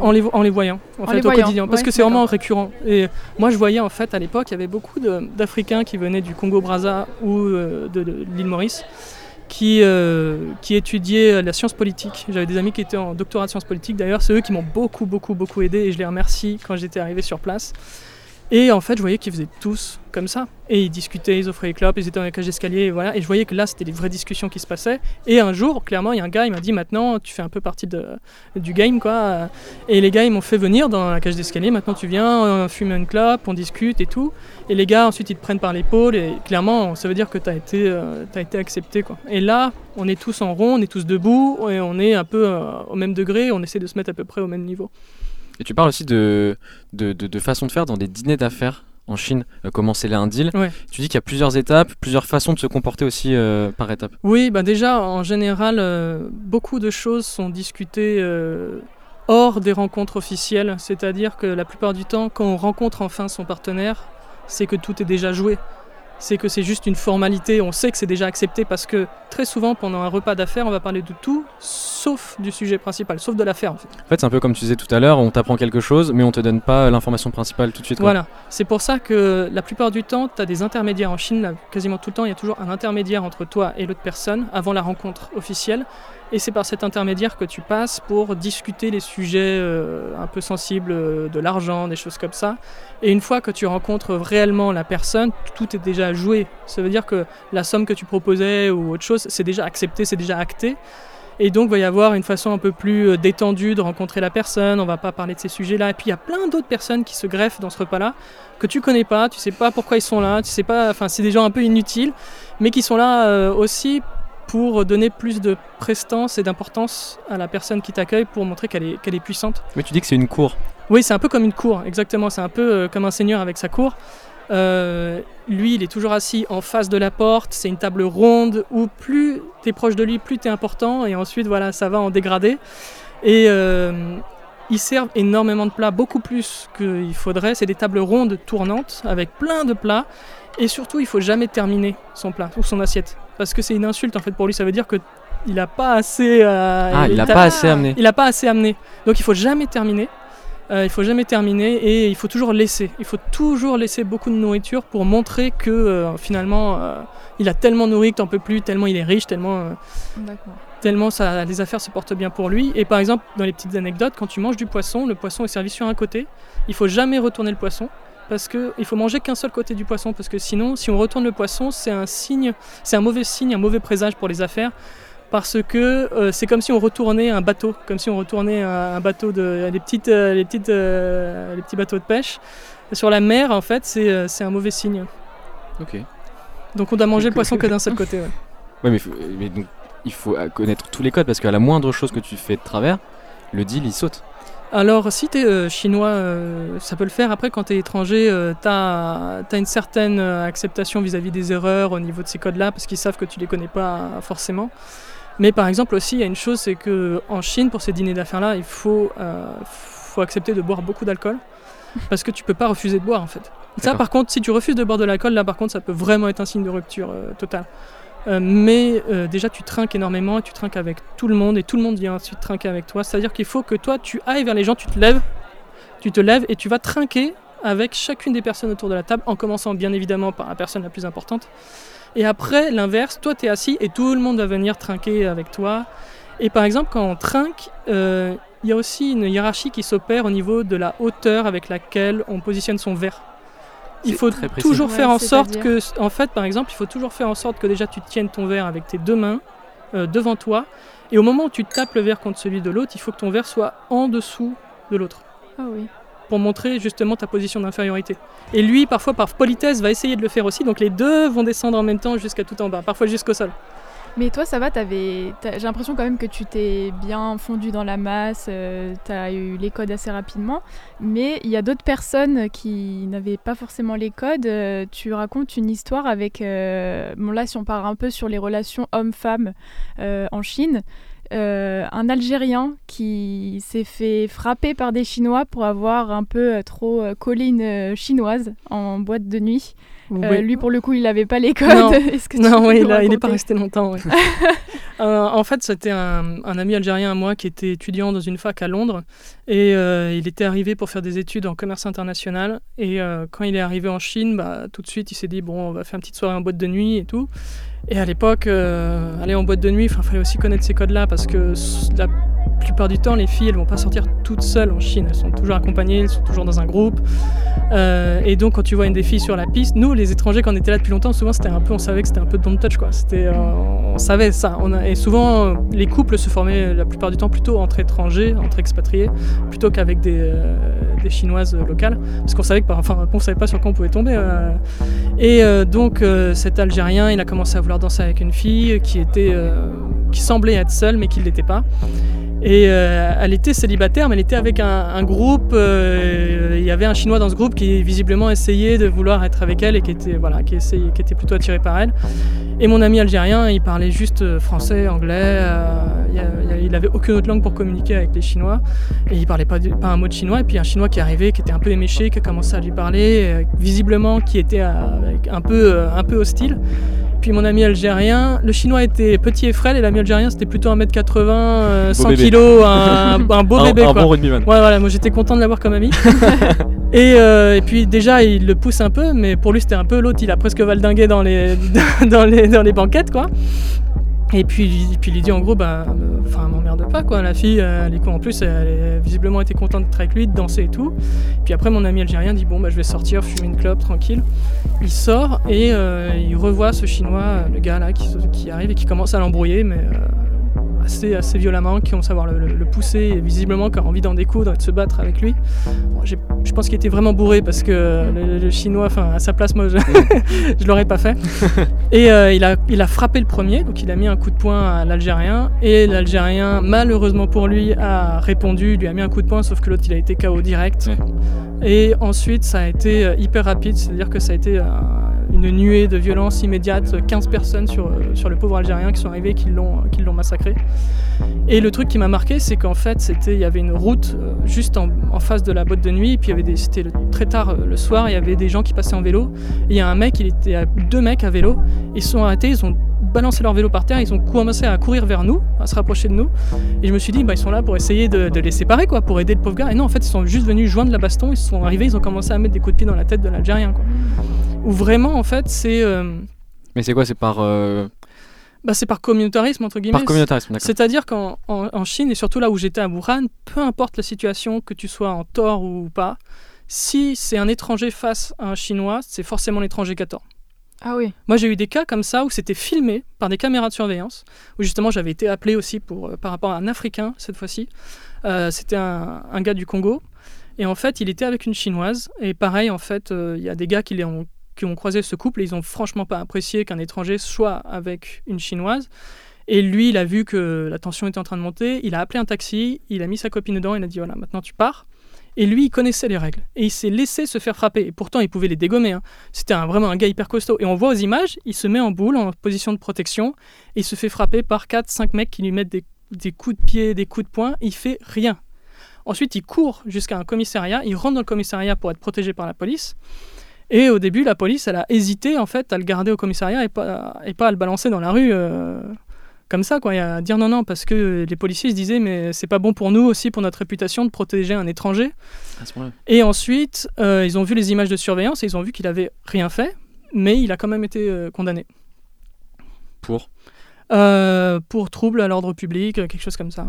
en, les, en les voyant en, fait, au quotidien, parce que c'est vraiment récurrent. Et moi, je voyais en fait à l'époque, il y avait beaucoup d'Africains qui venaient du Congo-Brazza ou euh, de, l'île Maurice. Qui, euh, qui étudiaient la science politique. J'avais des amis qui étaient en doctorat de sciences politiques. D'ailleurs, c'est eux qui m'ont beaucoup, beaucoup, beaucoup aidé et je les remercie quand j'étais arrivé sur place. Et en fait, je voyais qu'ils faisaient tous comme ça. Et ils discutaient, ils offraient les clopes, ils étaient dans la cage d'escalier, et voilà. Et je voyais que là, c'était des vraies discussions qui se passaient. Et un jour, clairement, il y a un gars, il m'a dit maintenant, tu fais un peu partie du game, quoi. Et les gars, ils m'ont fait venir dans la cage d'escalier. Maintenant, tu viens, on fume une clope, on discute et tout. Et les gars, ensuite, ils te prennent par l'épaule. Et clairement, ça veut dire que tu as, été, euh, été accepté, quoi. Et là, on est tous en rond, on est tous debout, et on est un peu euh, au même degré, on essaie de se mettre à peu près au même niveau.
Et tu parles aussi de, de, de, façon de faire dans des dîners d'affaires en Chine, euh, comment c'est un deal. Tu dis qu'il y a plusieurs étapes, plusieurs façons de se comporter aussi euh, par étape.
Oui, bah déjà, en général, euh, beaucoup de choses sont discutées hors des rencontres officielles. C'est-à-dire que la plupart du temps, quand on rencontre enfin son partenaire, c'est que tout est déjà joué. C'est que c'est juste une formalité, on sait que c'est déjà accepté parce que très souvent pendant un repas d'affaires, on va parler de tout sauf du sujet principal, sauf de l'affaire. En fait,
en fait c'est un peu comme tu disais tout à l'heure, on t'apprend quelque chose mais on te donne pas l'information principale tout de suite.
Voilà, c'est pour ça que la plupart du temps, tu as des intermédiaires en Chine, quasiment tout le temps, il y a toujours un intermédiaire entre toi et l'autre personne avant la rencontre officielle. Et c'est par cet intermédiaire que tu passes pour discuter les sujets euh, un peu sensibles euh, de l'argent, des choses comme ça. Et une fois que tu rencontres réellement la personne, tout est déjà joué. Ça veut dire que la somme que tu proposais ou autre chose, c'est déjà accepté, c'est déjà acté. Et donc, il va y avoir une façon un peu plus euh, détendue de rencontrer la personne. On va pas parler de ces sujets-là. Et puis, il y a plein d'autres personnes qui se greffent dans ce repas-là que tu connais pas. Tu sais pas pourquoi ils sont là. Tu sais pas. Enfin, c'est des gens un peu inutiles, mais qui sont là aussi pour donner plus de prestance et d'importance à la personne qui t'accueille pour montrer qu'elle est, qu'elle est puissante.
Mais tu dis que c'est une cour.
Oui, c'est un peu comme une cour, exactement. C'est un peu euh, comme un seigneur avec sa cour. Euh, lui, il est toujours assis en face de la porte. C'est une table ronde où plus tu es proche de lui, plus tu es important. Et ensuite, voilà, ça va en dégradé. Et euh, ils servent énormément de plats, beaucoup plus qu'il faudrait. C'est des tables rondes tournantes avec plein de plats. Et surtout, il faut jamais terminer son plat ou son assiette parce que c'est une insulte en fait pour lui. Ça veut dire que il a pas assez.
Euh, ah, il n'a pas assez amené.
Il a pas assez amené. Donc il faut jamais terminer. Euh, il faut jamais terminer et il faut toujours laisser. Il faut toujours laisser beaucoup de nourriture pour montrer que euh, finalement il a tellement nourri que t'en peux plus, tellement il est riche, tellement tellement ça, les affaires se portent bien pour lui. Et par exemple, dans les petites anecdotes, quand tu manges du poisson, le poisson est servi sur un côté. Il faut jamais retourner le poisson parce qu'il faut manger qu'un seul côté du poisson, parce que sinon, si on retourne le poisson, c'est un signe, c'est un mauvais signe, un mauvais présage pour les affaires, parce que euh, c'est comme si on retournait un bateau, comme si on retournait un, bateau de, les petites, euh, les petites, euh, les petits bateaux de pêche sur la mer. En fait, c'est un mauvais signe.
Ok.
Donc on doit manger le poisson que d'un seul côté.
Ouais. mais, mais donc, il faut connaître tous les codes parce qu'à la moindre chose que tu fais de travers, le deal il saute.
Alors, si tu es euh, chinois, euh, ça peut le faire. Après, quand tu es étranger, euh, tu as, une certaine acceptation vis-à-vis des erreurs au niveau de ces codes-là, parce qu'ils savent que tu les connais pas forcément. Mais par exemple, aussi, il y a une chose, c'est qu'en Chine, pour ces dîners d'affaires-là, il faut, faut accepter de boire beaucoup d'alcool, parce que tu peux pas refuser de boire, en fait. Ça, par contre, si tu refuses de boire de l'alcool, là, par contre, ça peut vraiment être un signe de rupture totale. Euh, mais euh, déjà, tu trinques énormément et tu trinques avec tout le monde et tout le monde vient ensuite trinquer avec toi. C'est-à-dire qu'il faut que toi, tu ailles vers les gens, tu te lèves, tu te lèves et tu vas trinquer avec chacune des personnes autour de la table, en commençant bien évidemment par la personne la plus importante. Et après, l'inverse, toi, tu es assis et tout le monde va venir trinquer avec toi. Et par exemple, quand on trinque, euh, il y a aussi une hiérarchie qui s'opère au niveau de la hauteur avec laquelle on positionne son verre il faut toujours faire en sorte que, en fait, par exemple, il faut toujours faire en sorte que déjà tu tiennes ton verre avec tes deux mains euh, devant toi, et au moment où tu tapes le verre contre celui de l'autre, il faut que ton verre soit en dessous de l'autre.
Ah oui.
Pour montrer justement ta position d'infériorité. Et lui, parfois par politesse, va essayer de le faire aussi, donc les deux vont descendre en même temps jusqu'à tout en bas, parfois jusqu'au sol.
Mais toi, ça va, j'ai l'impression quand même que tu t'es bien fondu dans la masse, euh, tu as eu les codes assez rapidement. Mais il y a d'autres personnes qui n'avaient pas forcément les codes. Euh, tu racontes une histoire avec. Euh, bon, là, si on parle un peu sur les relations hommes-femmes en Chine. un Algérien qui s'est fait frapper par des Chinois pour avoir un peu trop collé une chinoise en boîte de nuit. Euh, lui, pour le coup, il n'avait pas les codes.
Non, non il n'est pas resté longtemps. Euh, en fait, c'était un, ami algérien à moi qui était étudiant dans une fac à Londres. Et euh, il était arrivé pour faire des études en commerce international. Et quand il est arrivé en Chine, bah, tout de suite, il s'est dit bon, on va faire une petite soirée en boîte de nuit et tout. Et à l'époque, aller en boîte de nuit, il fallait aussi connaître ces codes-là parce que la plupart du temps, les filles, elles vont pas sortir toutes seules en Chine. Elles sont toujours accompagnées, elles sont toujours dans un groupe. Euh, et donc, quand tu vois une des filles sur la piste, nous, les étrangers, quand on était là depuis longtemps, souvent, c'était un peu, on savait que c'était un peu don't touch, quoi. C'était, euh, on savait ça. Et souvent, les couples se formaient la plupart du temps plutôt entre étrangers, entre expatriés, plutôt qu'avec des, euh, des chinoises locales, parce qu'on savait que, enfin, on savait pas sur quoi on pouvait tomber. Et donc, cet Algérien, il a commencé à vouloir danser avec une fille qui était, qui semblait être seule, mais qui ne l'était pas. Et euh, elle était célibataire, mais elle était avec un, groupe. Euh, il y avait un Chinois dans ce groupe qui visiblement essayait de vouloir être avec elle et qui était, voilà, qui, essayait, qui était plutôt attiré par elle. Et mon ami algérien, il parlait juste français, anglais. Euh, il, il avait aucune autre langue pour communiquer avec les Chinois. Et il parlait pas, pas un mot de chinois. Et puis un Chinois qui arrivé, qui était un peu éméché, qui a commencé à lui parler, visiblement qui était un peu, un peu hostile. Puis mon ami algérien, le chinois était petit et frêle et l'ami algérien c'était plutôt 1m80, 100 kg, un, un, beau bébé.
Un
quoi.
bon
ouais, voilà, moi j'étais content de l'avoir comme ami. et, euh, et, puis déjà il le pousse un peu, mais pour lui c'était un peu l'autre, il a presque valdingué dans les, dans les, dans les banquettes quoi. Et puis, puis il dit en gros, bah, enfin, m'emmerde pas quoi. La fille, elle est En plus, elle a visiblement été contente d'être avec lui, de danser et tout. Puis après, mon ami algérien dit bon, bah, je vais sortir, fumer une clope, tranquille. Il sort et euh, il revoit ce chinois, le gars là, qui, qui arrive et qui commence à l'embrouiller, mais euh, assez, assez violemment, qui vont savoir le, le, pousser et visiblement qui a envie d'en découdre et de se battre avec lui. je pense qu'il était vraiment bourré parce que le, chinois, enfin à sa place, moi je, je l'aurais pas fait. Et euh, il, a, il a frappé le premier, donc il a mis un coup de poing à l'Algérien et l'Algérien, malheureusement pour lui, a répondu, lui a mis un coup de poing, sauf que l'autre il a été KO direct. Et ensuite ça a été euh, hyper rapide, c'est-à-dire que ça a été une nuée de violence immédiate, 15 personnes sur, euh, sur le pauvre Algérien qui sont arrivés, qui l'ont, qui l'ont massacré. Et le truc qui m'a marqué, c'est qu'en fait, c'était, il y avait une route euh, juste en, face de la boîte de nuit, et puis c'était très tard euh, le soir, il y avait des gens qui passaient en vélo, il y a un mec, il était deux mecs à vélo, ils sont arrêtés, ils ont balancé leur vélo par terre, ils ont commencé à courir vers nous, à se rapprocher de nous, et je me suis dit, bah, ils sont là pour essayer de, les séparer, quoi, pour aider le pauvre gars, et non, en fait, ils sont juste venus joindre la baston, ils sont arrivés, ils ont commencé à mettre des coups de pied dans la tête de l'Algérien. Ou vraiment, en fait, c'est... Euh,
Mais c'est quoi C'est par
bah, c'est par communautarisme, entre guillemets.
Par communautarisme, d'accord.
C'est-à-dire qu'en en, Chine, et surtout là où j'étais à Wuhan, peu importe la situation, que tu sois en tort ou pas, si c'est un étranger face à un Chinois, c'est forcément l'étranger qui a tort.
Ah oui.
Moi, j'ai eu des cas comme ça où c'était filmé par des caméras de surveillance, où justement j'avais été appelé aussi pour, euh, par rapport à un Africain cette fois-ci. Euh, c'était un, gars du Congo. Et en fait, il était avec une Chinoise. Et pareil, en fait, euh, il y a des gars qui les ont qui ont croisé ce couple, ils ont franchement pas apprécié qu'un étranger soit avec une chinoise. Et lui, il a vu que la tension était en train de monter, il a appelé un taxi, il a mis sa copine dedans, il a dit voilà, maintenant tu pars. Et lui, il connaissait les règles. Et il s'est laissé se faire frapper. Et pourtant, il pouvait les dégommer. Hein. C'était vraiment un gars hyper costaud. Et on voit aux images, il se met en boule, en position de protection, et il se fait frapper par 4-5 mecs qui lui mettent des, coups de pied, des coups de poing. Il fait rien. Ensuite, il court jusqu'à un commissariat. Il rentre dans le commissariat pour être protégé par la police. Et au début, la police, elle a hésité en fait à le garder au commissariat et pas, et pas à le balancer dans la rue euh, comme ça, quoi, et à dire non, non, parce que les policiers se disaient, mais c'est pas bon pour nous aussi, pour notre réputation, de protéger un étranger. et ensuite, euh, ils ont vu les images de surveillance et ils ont vu qu'il avait rien fait, mais il a quand même été euh, condamné.
Pour
Pour trouble à l'ordre public, quelque chose comme ça.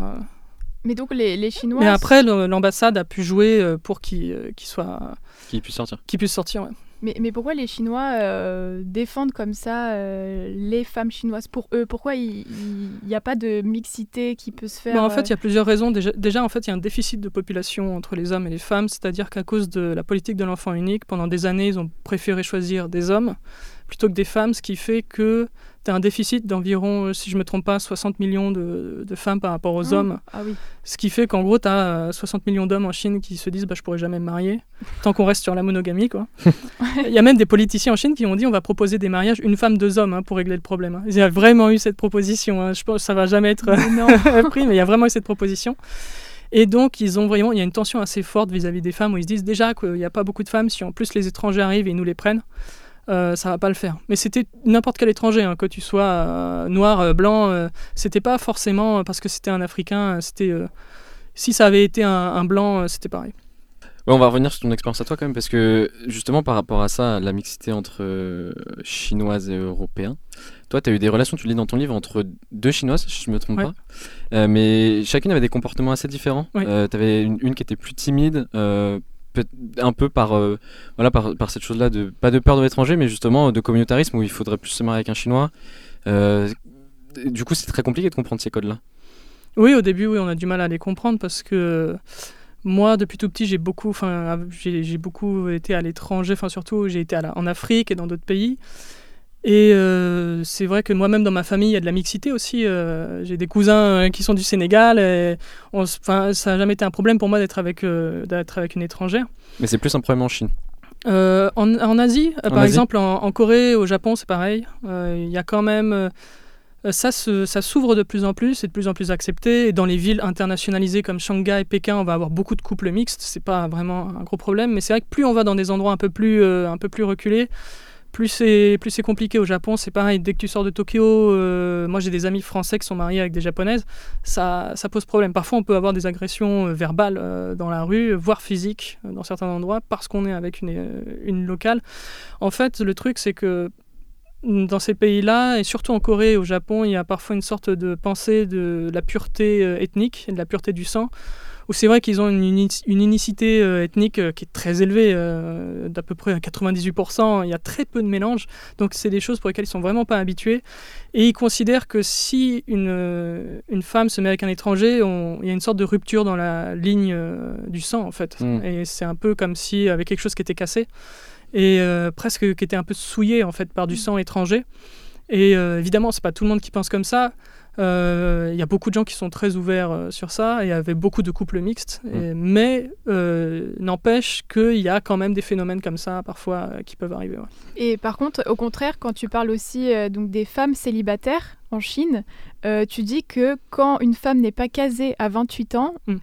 Mais donc les, les Chinois.
Mais après, l'ambassade a pu jouer pour qu'il soit.
Qu'il puisse sortir.
Qu'il puisse sortir, ouais.
Mais, mais, pourquoi les Chinois euh, défendent comme ça euh, les femmes chinoises pour eux? Pourquoi il n'y a pas de mixité qui peut se faire
bah, En fait, il y a plusieurs raisons. Déjà, déjà, en fait, il y a un déficit de population entre les hommes et les femmes, c'est-à-dire qu'à cause de la politique de l'enfant unique, pendant des années, ils ont préféré choisir des hommes plutôt que des femmes, ce qui fait que tu as un déficit d'environ, euh, si je ne me trompe pas, 60 millions de, de femmes par rapport aux
ah,
hommes.
Ah oui.
Ce qui fait qu'en gros, tu as 60 millions d'hommes en Chine qui se disent bah, je pourrais jamais me marier, tant qu'on reste sur la monogamie. quoi. Il y a même des politiciens en Chine qui ont dit on va proposer des mariages une femme, deux hommes hein, pour régler le problème. Hein. Il y a vraiment eu cette proposition. Hein. Je pense que ça va jamais être pris, mais il y a vraiment eu cette proposition. Et donc, ils ont vraiment, il y a une tension assez forte vis-à-vis -vis des femmes où ils se disent déjà qu'il n'y a pas beaucoup de femmes, si en plus les étrangers arrivent et nous les prennent, euh, ça va pas le faire. Mais c'était n'importe quel étranger, hein, que tu sois euh, noir, euh, blanc, c'était pas forcément parce que c'était un Africain, c'était si ça avait été un, blanc, c'était pareil.
on va revenir sur ton expérience à toi quand même, parce que justement par rapport à ça, la mixité entre chinoises et européens, toi tu as eu des relations, tu lis dans ton livre, entre deux chinoises, si je me trompe pas, mais chacune avait des comportements assez différents. tu avais une, une, qui était plus timide, un peu par, euh, voilà, par, par cette chose-là, de, pas de peur de l'étranger, mais justement de communautarisme où il faudrait plus se marier avec un Chinois. Euh, du coup, c'est très compliqué de comprendre ces codes-là.
Oui, au début, oui, on a du mal à les comprendre parce que moi, depuis tout petit, j'ai beaucoup, enfin, j'ai beaucoup été à l'étranger, enfin surtout, j'ai été à en Afrique et dans d'autres pays. Et euh, c'est vrai que moi-même dans ma famille, il y a de la mixité aussi. Euh, j'ai des cousins euh, qui sont du Sénégal. Et ça n'a jamais été un problème pour moi d'être avec, d'être avec une étrangère.
Mais c'est plus un problème en Chine
en, en, Asie, par exemple, en, Corée, au Japon, c'est pareil. Il y a quand même. ça, ça s'ouvre de plus en plus, c'est de plus en plus accepté. Et dans les villes internationalisées comme Shanghai et Pékin, on va avoir beaucoup de couples mixtes. C'est pas vraiment un gros problème, mais c'est vrai que plus on va dans des endroits un peu plus, un peu plus reculés, plus c'est plus c'est compliqué au Japon. C'est pareil, dès que tu sors de Tokyo, euh, moi j'ai des amis français qui sont mariés avec des japonaises, ça, ça pose problème. Parfois on peut avoir des agressions euh, verbales euh, dans la rue, voire physiques dans certains endroits, parce qu'on est avec une, une locale. En fait, le truc c'est que dans ces pays-là, et surtout en Corée et au Japon, il y a parfois une sorte de pensée de la pureté ethnique et de la pureté du sang où c'est vrai qu'ils ont une, une unicité euh, ethnique euh, qui est très élevée, euh, d'à peu près 98%. Il y a très peu de mélange, donc c'est des choses pour lesquelles ils sont vraiment pas habitués. Et ils considèrent que si une, une femme se met avec un étranger, il y a une sorte de rupture dans la ligne du sang en fait. Mm. Et c'est un peu comme si avec quelque chose qui était cassé et presque qui était un peu souillé en fait par du mm. sang étranger. Et évidemment, c'est pas tout le monde qui pense comme ça. Euh, il y a beaucoup de gens qui sont très ouverts euh, sur ça et il y avait beaucoup de couples mixtes. Mm. mais euh, n'empêche qu'il y a quand même des phénomènes comme ça parfois qui peuvent arriver.
Et par contre, au contraire, quand tu parles aussi donc des femmes célibataires en Chine, tu dis que quand une femme n'est pas casée à 28 ans, mm.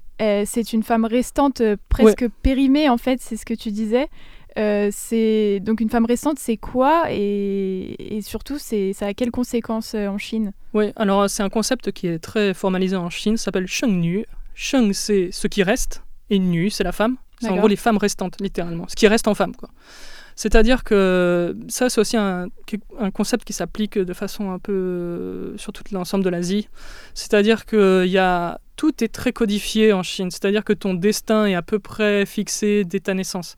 c'est une femme restante presque périmée en fait, c'est ce que tu disais. Euh, c'est donc une femme récente, c'est quoi et, surtout, c'est ça a quelles conséquences euh, en Chine?
Oui, alors c'est un concept qui est très formalisé en Chine, s'appelle Sheng Nu. Sheng, c'est ce qui reste, et Nu, c'est la femme. C'est en gros les femmes restantes, littéralement, ce qui reste en femme, quoi. C'est-à-dire que ça, c'est aussi un, un, concept qui s'applique de façon un peu sur tout l'ensemble de l'Asie. C'est-à-dire que y a, tout est très codifié en Chine. C'est-à-dire que ton destin est à peu près fixé dès ta naissance.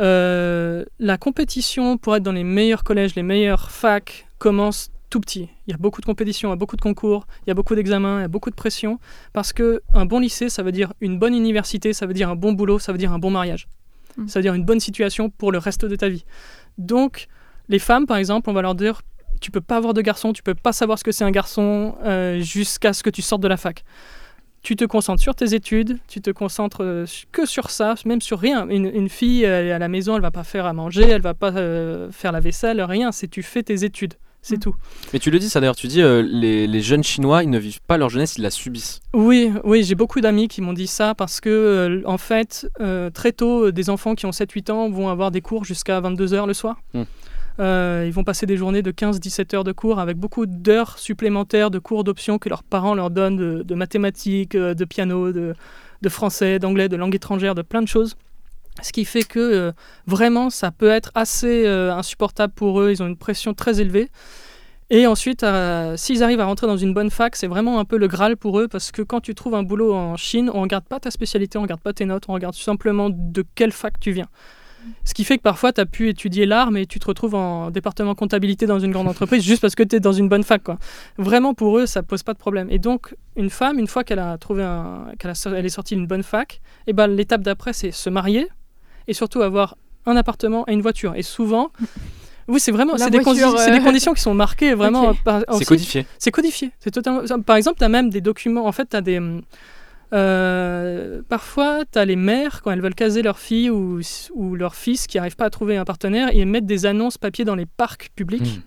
Euh, la compétition pour être dans les meilleurs collèges, les meilleures facs commence tout petit. Il y a beaucoup de compétitions, il y a beaucoup de concours, il y a beaucoup d'examens, il y a beaucoup de pression. Parce que un bon lycée, ça veut dire une bonne université, ça veut dire un bon boulot, ça veut dire un bon mariage. Hmm. Ça veut dire une bonne situation pour le reste de ta vie. Donc, les femmes, par exemple, on va leur dire tu peux pas avoir de garçon, tu peux pas savoir ce que c'est un garçon euh, jusqu'à ce que tu sortes de la fac tu te concentres sur tes études, tu te concentres euh, que sur ça, même sur rien. Une, fille à la maison, elle va pas faire à manger, elle va pas euh, faire la vaisselle, rien. C'est tu fais tes études. C'est mm. tout.
Mais tu le dis ça d'ailleurs, tu dis euh, les, jeunes chinois, ils ne vivent pas leur jeunesse, ils la subissent.
Oui, oui, j'ai beaucoup d'amis qui m'ont dit ça parce que en fait, très tôt, des enfants qui ont 7-8 ans vont avoir des cours jusqu'à 22h le soir. Mm. Euh, ils vont passer des journées de 15-17 heures de cours avec beaucoup d'heures supplémentaires de cours d'options que leurs parents leur donnent de, mathématiques, euh, de piano, de, français, d'anglais, de langue étrangère, de plein de choses. Ce qui fait que euh, vraiment ça peut être assez insupportable pour eux, ils ont une pression très élevée. Et ensuite, s'ils arrivent à rentrer dans une bonne fac, c'est vraiment un peu le Graal pour eux parce que quand tu trouves un boulot en Chine, on regarde pas ta spécialité, on regarde pas tes notes, on regarde simplement de quelle fac tu viens. Ce qui fait que parfois, tu as pu étudier l'art, mais tu te retrouves en département comptabilité dans une grande entreprise juste parce que tu es dans une bonne fac. Quoi. Vraiment, pour eux, ça pose pas de problème. Et donc, une femme, une fois qu'elle a trouvé un, qu'elle elle est sortie d'une bonne fac, et eh ben, l'étape d'après, c'est se marier et surtout avoir un appartement et une voiture. Et souvent, oui, c'est vraiment, c'est des, des, euh, conditions qui sont marquées vraiment.
c'est codifié.
C'est codifié. C'est totalement. Par exemple, tu as même des documents. En fait, tu as des euh, parfois, tu as les mères, quand elles veulent caser leur fille ou, ou leur fils qui n'arrivent pas à trouver un partenaire, ils mettent des annonces papier dans les parcs publics. Hmm.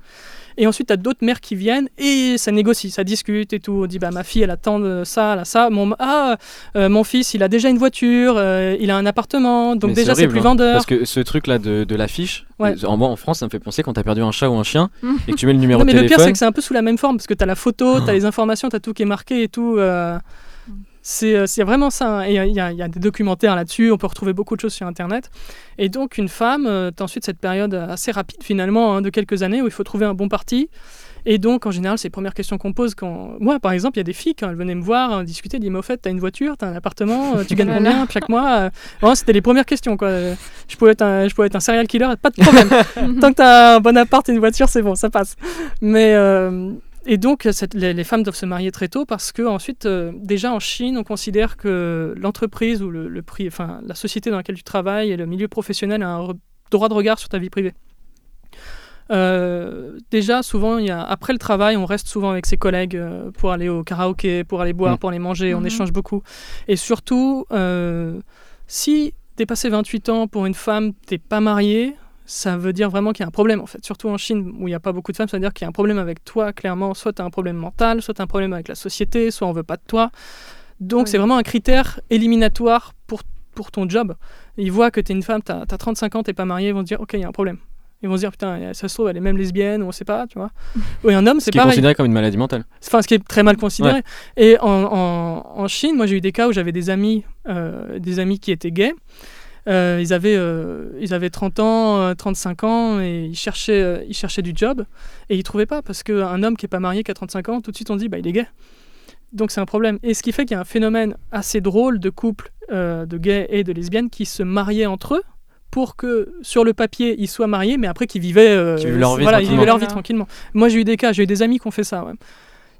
Et ensuite, tu as d'autres mères qui viennent et ça négocie, ça discute et tout. On dit bah, ma fille, elle attend ça, là, ça. Mon, ah, euh, mon fils, il a déjà une voiture, euh, il a un appartement, donc déjà, c'est plus hein. vendeur.
Parce que ce truc-là de, de l'affiche, en, en France, ça me fait penser quand tu as perdu un chat ou un chien et que tu mets le numéro de téléphone.
Mais le pire, c'est que c'est un peu sous la même forme parce que tu as la photo, tu as les informations, tu as tout qui est marqué et tout. Euh, c'est vraiment ça. Hein. Et il y, a des documentaires là-dessus, on peut retrouver beaucoup de choses sur Internet. Et donc, une femme, euh, tu as ensuite cette période assez rapide finalement, hein, de quelques années, où il faut trouver un bon parti. Et donc, en général, c'est les premières questions qu'on pose quand. Moi, par exemple, il y a des filles, quand elles venaient me voir, hein, discuter, disent Mais au fait, t'as une voiture, t'as un appartement, euh, tu gagnes combien chaque mois C'était les premières questions, quoi. Je pouvais, être un, je pouvais être un serial killer, pas de problème. Tant que t'as un bon appart et une voiture, c'est bon, ça passe. Mais et donc, les, femmes doivent se marier très tôt parce que ensuite, euh, déjà en Chine, on considère que l'entreprise ou le, prix, enfin la société dans laquelle tu travailles et le milieu professionnel a un droit de regard sur ta vie privée. Euh, déjà, souvent, y a, après le travail, on reste souvent avec ses collègues euh, pour aller au karaoké, pour aller boire, mm. pour aller manger, on mm-hmm. échange beaucoup. Et surtout, si t'es passé 28 ans pour une femme, t'es pas marié, ça veut dire vraiment qu'il y a un problème en fait. Surtout en Chine où il n'y a pas beaucoup de femmes, ça veut dire qu'il y a un problème avec toi, clairement. Soit tu as un problème mental, soit tu as un problème avec la société, soit on veut pas de toi. Donc c'est vraiment un critère éliminatoire pour, pour ton job. Ils voient que tu es une femme, tu as, 35 ans, tu pas mariée, ils vont se dire ok, il y a un problème. Ils vont se dire putain, ça se trouve, elle est même lesbienne, ou on sait pas, tu vois. Ou un homme, c'est pareil.
Ce qui est considéré comme une maladie mentale.
Enfin, ce qui est très mal considéré. Et en, en, en, Chine, moi j'ai eu des cas où j'avais des amis, euh, des amis qui étaient gays. Euh, ils, avaient, euh, ils avaient 30 ans, 35 ans et ils cherchaient, ils cherchaient du job et ils trouvaient pas parce qu'un homme qui est pas marié qui a 35 ans, tout de suite on dit bah il est gay. Donc c'est un problème. Et ce qui fait qu'il y a un phénomène assez drôle de couples de gays et de lesbiennes qui se mariaient entre eux pour que sur le papier ils soient mariés, mais après qu'ils vivaient,
euh, leur vie,
voilà,
ils vivaient
leur vie tranquillement. Moi j'ai eu des cas, j'ai eu des amis qui ont fait ça.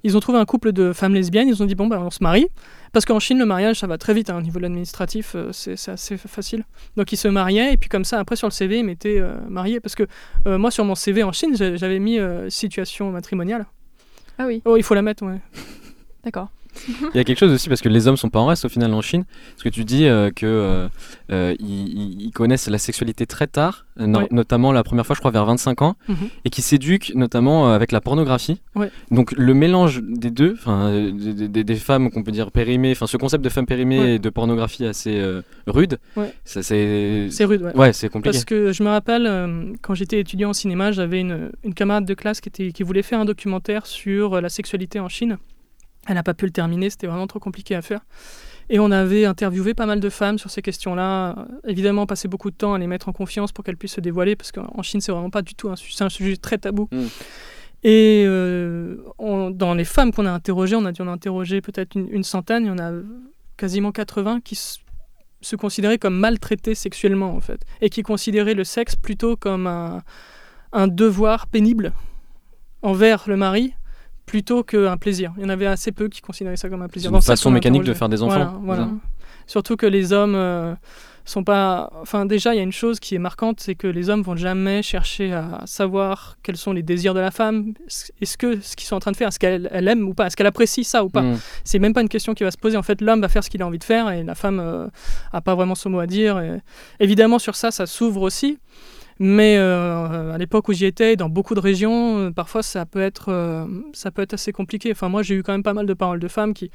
Ils ont trouvé un couple de femmes lesbiennes, ils ont dit bon ben on se marie, parce qu'en Chine le mariage ça va très vite, hein, au niveau de l'administratif euh, c'est assez facile. Donc ils se mariaient et puis comme ça après sur le CV ils mettaient euh, mariés, parce que moi sur mon CV en Chine j'avais mis situation matrimoniale.
Ah oui.
Oh il faut la mettre ouais.
D'accord.
Il y a quelque chose aussi parce que les hommes sont pas en reste au final en Chine. Parce que tu dis euh, que euh, euh, ils, connaissent la sexualité très tard, notamment la première fois, je crois, vers 25 ans, mhm. et qui s'éduquent notamment avec la pornographie. Donc le mélange des deux, enfin des, des, femmes qu'on peut dire périmées, enfin ce concept de femme périmée et de pornographie assez rude,
c'est
c'est
rude, ouais.
ouais c'est compliqué.
Parce que je me rappelle quand j'étais étudiant en cinéma, j'avais une, une, camarade de classe qui, était, qui voulait faire un documentaire sur la sexualité en Chine. Elle n'a pas pu le terminer, c'était vraiment trop compliqué à faire. Et on avait interviewé pas mal de femmes sur ces questions-là. Évidemment, passé beaucoup de temps à les mettre en confiance pour qu'elles puissent se dévoiler, parce qu'en Chine, c'est vraiment pas du tout un, un sujet très tabou. Mm. Et euh, dans les femmes qu'on a interrogées, on a dû en interroger peut-être une, centaine, il y en a quasiment 80 qui se considéraient comme maltraitées sexuellement, en fait, et qui considéraient le sexe plutôt comme un, un devoir pénible envers le mari plutôt qu'un plaisir. Il y en avait assez peu qui considéraient ça comme un plaisir.
C'est une façon mécanique de faire des enfants.
Voilà, Surtout que les hommes euh, sont pas. Enfin, déjà, il y a une chose qui est marquante, c'est que les hommes vont jamais chercher à savoir quels sont les désirs de la femme. Est-ce que ce qu'ils sont en train de faire, est-ce qu'elle aime ou pas, est-ce qu'elle apprécie ça ou pas. Hmm. C'est même pas une question qui va se poser. En fait, l'homme va faire ce qu'il a envie de faire et la femme euh, a pas vraiment son mot à dire. Évidemment, sur ça, ça s'ouvre aussi. Mais euh, à l'époque où j'y étais, dans beaucoup de régions, euh, parfois ça peut, être, euh, ça peut être assez compliqué. Enfin, moi, j'ai eu quand même pas mal de paroles de femmes qui,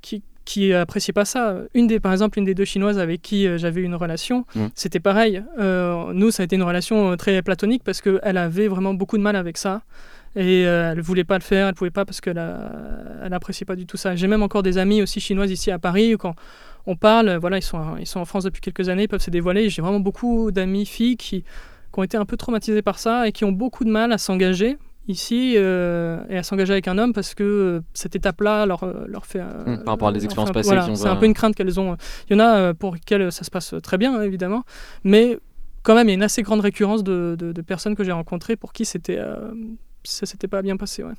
qui, qui appréciaient pas ça. Une des, par exemple, une des deux chinoises avec qui j'avais une relation, mmh. c'était pareil. nous, ça a été une relation très platonique parce qu'elle avait vraiment beaucoup de mal avec ça. Et elle voulait pas le faire, elle pouvait pas parce qu'elle n'appréciait pas du tout ça. J'ai même encore des amies aussi chinoises ici à Paris quand on parle, voilà, ils sont, ils sont en France depuis quelques années, ils peuvent se dévoiler. J'ai vraiment beaucoup d'amis filles qui, ont été un peu traumatisées par ça et qui ont beaucoup de mal à s'engager ici euh, et à s'engager avec un homme parce que euh, cette étape-là leur, euh, leur fait.
Mmh, par rapport à des expériences passées.
c'est un peu une crainte qu'elles ont. Il y en a pour lesquelles ça se passe très bien, évidemment, mais quand même, il y a une assez grande récurrence de, de, personnes que j'ai rencontrées pour qui c'était ça s'était pas bien passé. Ouais.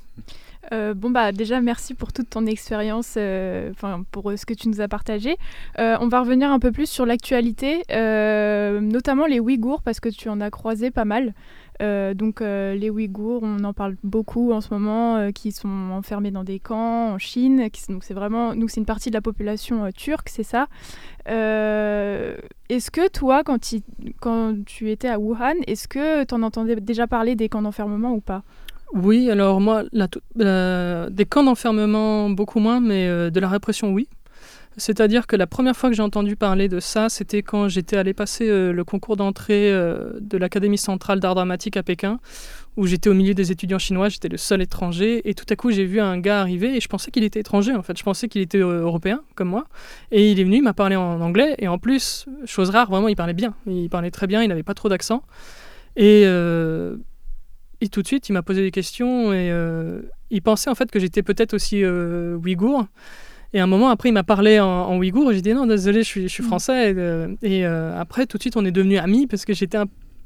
Euh, bon bah déjà merci pour toute ton expérience, euh, enfin pour euh, ce que tu nous as partagé. on va revenir un peu plus sur l'actualité, notamment les Ouïghours parce que tu en as croisé pas mal. donc les Ouïghours, on en parle beaucoup en ce moment, qui sont enfermés dans des camps en Chine. donc c'est vraiment, nous c'est une partie de la population turque, c'est ça. est-ce que toi, quand, quand tu étais à Wuhan, est-ce que tu en entendais déjà parler des camps d'enfermement ou pas?
Oui, alors moi, des camps d'enfermement, beaucoup moins, mais euh, de la répression, oui. C'est-à-dire que la première fois que j'ai entendu parler de ça, c'était quand j'étais allé passer euh, le concours d'entrée euh, de l'Académie centrale d'art dramatique à Pékin, où j'étais au milieu des étudiants chinois, j'étais le seul étranger, et tout à coup j'ai vu un gars arriver, et je pensais qu'il était étranger en fait, je pensais qu'il était européen, comme moi, et il est venu, il m'a parlé en anglais, et en plus, chose rare, vraiment, il parlait bien, il parlait très bien, il n'avait pas trop d'accent, et et tout de suite, il m'a posé des questions et euh, il pensait en fait que j'étais peut-être aussi euh, ouïghour. Et un moment après, il m'a parlé en, ouïghour et j'ai dit non, désolé, je suis, je suis mm. français. Et, euh, après, tout de suite, on est devenus amis parce que j'étais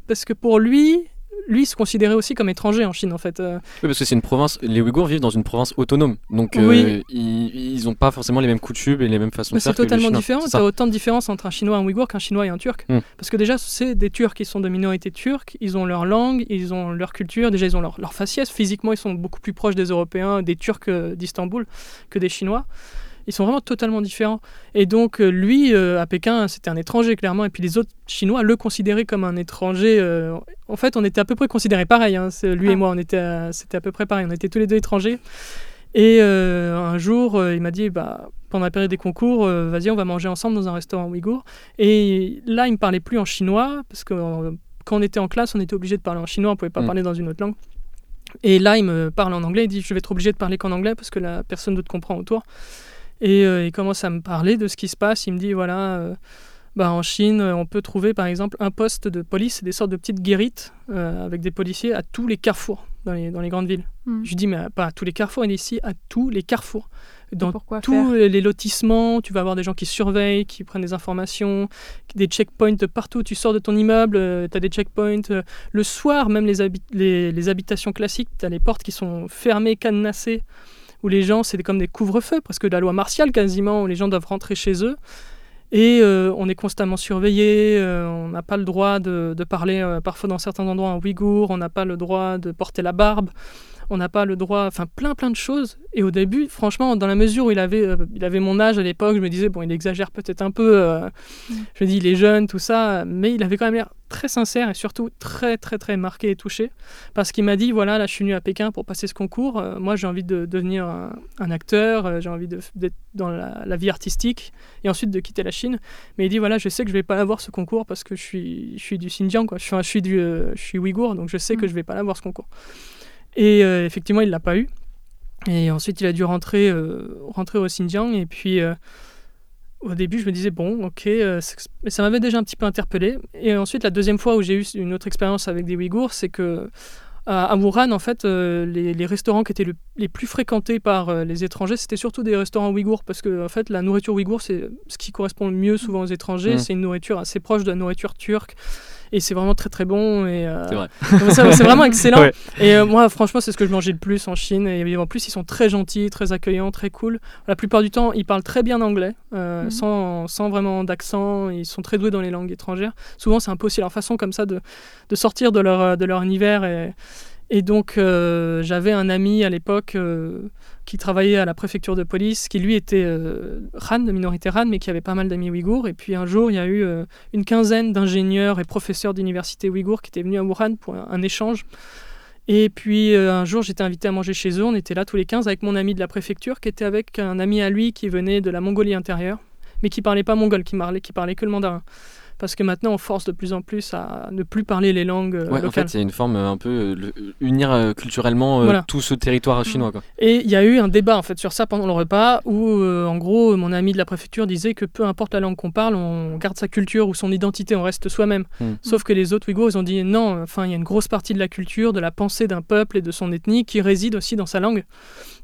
parce que pour lui, lui se considérait aussi comme étranger en Chine en fait. Euh.
Oui, parce que c'est une province, les Ouïghours vivent dans une province autonome, donc euh, ils n'ont pas forcément les mêmes coutumes et les mêmes façons de faire.
C'est totalement différent. Tu as autant de différence entre un Chinois et un Ouïghour qu'un Chinois et un Turc. Hmm. Parce que déjà, c'est des Turcs qui sont de minorité turque, ils ont leur langue, ils ont leur culture, déjà ils ont leur, leur faciès. Physiquement, ils sont beaucoup plus proches des Européens, des Turcs euh, d'Istanbul que des Chinois. Ils sont vraiment totalement différents. Et donc, euh, lui, euh, à Pékin, c'était un étranger, clairement. Et puis les autres Chinois le considéraient comme un étranger. Euh, en fait, on était à peu près considérés pareil. Hein. Lui et ah. moi, on était, c'était à peu près pareil. On était tous les deux étrangers. Et un jour, il m'a dit, bah, pendant la période des concours, vas-y, on va manger ensemble dans un restaurant ouïghour. Et là, il me parlait plus en chinois, parce que quand on était en classe, on était obligé de parler en chinois, on pouvait pas mm. parler dans une autre langue. Et là, il me parle en anglais, il dit, je vais être obligé de parler qu'en anglais, parce que la personne d'autre comprend autour. Et euh, il commence à me parler de ce qui se passe. Il me dit voilà, euh, bah, en Chine, on peut trouver par exemple un poste de police, des sortes de petites guérites euh, avec des policiers à tous les carrefours dans les, dans les grandes villes. Hmm. Je lui dis mais pas à tous les carrefours, il est ici à tous les carrefours. Dans tous les lotissements, tu vas avoir des gens qui surveillent, qui prennent des informations, des checkpoints partout. Tu sors de ton immeuble, tu as des checkpoints. le soir, même les, les, les habitations classiques, tu as les portes qui sont fermées, cadenassées où les gens, c'est comme des couvre-feux, presque de la loi martiale quasiment, où les gens doivent rentrer chez eux. Et euh, on est constamment surveillé, euh, on n'a pas le droit de, parler euh, parfois dans certains endroits en ouïghour, on n'a pas le droit de porter la barbe, on n'a pas le droit, enfin plein plein de choses. Et au début, franchement, dans la mesure où il avait, euh, il avait mon âge à l'époque, je me disais, bon, il exagère peut-être un peu, euh, mm. je me dis, il est jeune, tout ça, mais il avait quand même l'air très sincère et surtout très très très marqué et touché. Parce qu'il m'a dit, voilà, là je suis venu à Pékin pour passer ce concours, euh, moi j'ai envie de devenir un, acteur, j'ai envie d'être dans la, vie artistique et ensuite de quitter la Chine. Mais il dit, voilà, je sais que je vais pas l'avoir ce concours parce que je suis, je suis du Xinjiang, quoi. Je, suis, je, suis du, je suis ouïghour, donc je sais que mm. je vais pas l'avoir ce concours. Et euh, effectivement, il ne l'a pas eu. Et ensuite, il a dû rentrer, euh, rentrer au Xinjiang. Et puis, euh, au début, je me disais, bon, ok, mais ça m'avait déjà un petit peu interpellé. Et ensuite, la deuxième fois où j'ai eu une autre expérience avec des Ouïghours, c'est que à Wuhan, en fait, les, restaurants qui étaient les plus fréquentés par les étrangers, c'était surtout des restaurants ouïghours, parce que en fait, la nourriture ouïghour, c'est ce qui correspond le mieux souvent aux étrangers. Mmh. C'est une nourriture assez proche de la nourriture turque et c'est vraiment très très bon et euh, c'est vraiment excellent. Et euh, moi franchement c'est ce que je mangeais le plus en Chine et en plus ils sont très gentils très accueillants très cool. La plupart du temps ils parlent très bien anglais euh, mhm. sans, sans, vraiment d'accent. Ils sont très doués dans les langues étrangères. Souvent c'est un peu aussi leur façon comme ça de, de sortir de leur, de leur univers et, et donc j'avais un ami à l'époque qui travaillait à la préfecture de police, qui lui était euh, Han, de minorité Han, mais qui avait pas mal d'amis ouïghours. Et puis un jour, il y a eu euh, une quinzaine d'ingénieurs et professeurs d'université ouïghours qui étaient venus à Wuhan pour un, échange. Et puis euh, un jour, j'étais invité à manger chez eux. On était là tous les 15 avec mon ami de la préfecture, qui était avec un ami à lui qui venait de la Mongolie intérieure, mais qui parlait pas mongol, qui parlait, qui parlait que le mandarin parce que maintenant on force de plus en plus à ne plus parler les langues euh,
ouais, En fait, c'est une forme euh, un peu euh, unir culturellement tout ce territoire chinois. Quoi.
Et il y a eu un débat en fait sur ça pendant le repas où en gros mon ami de la préfecture disait que peu importe la langue qu'on parle, on garde sa culture ou son identité, on reste soi-même. Hmm. Sauf que les autres Ouïghours ils ont dit non, enfin il y a une grosse partie de la culture, de la pensée d'un peuple et de son ethnie qui réside aussi dans sa langue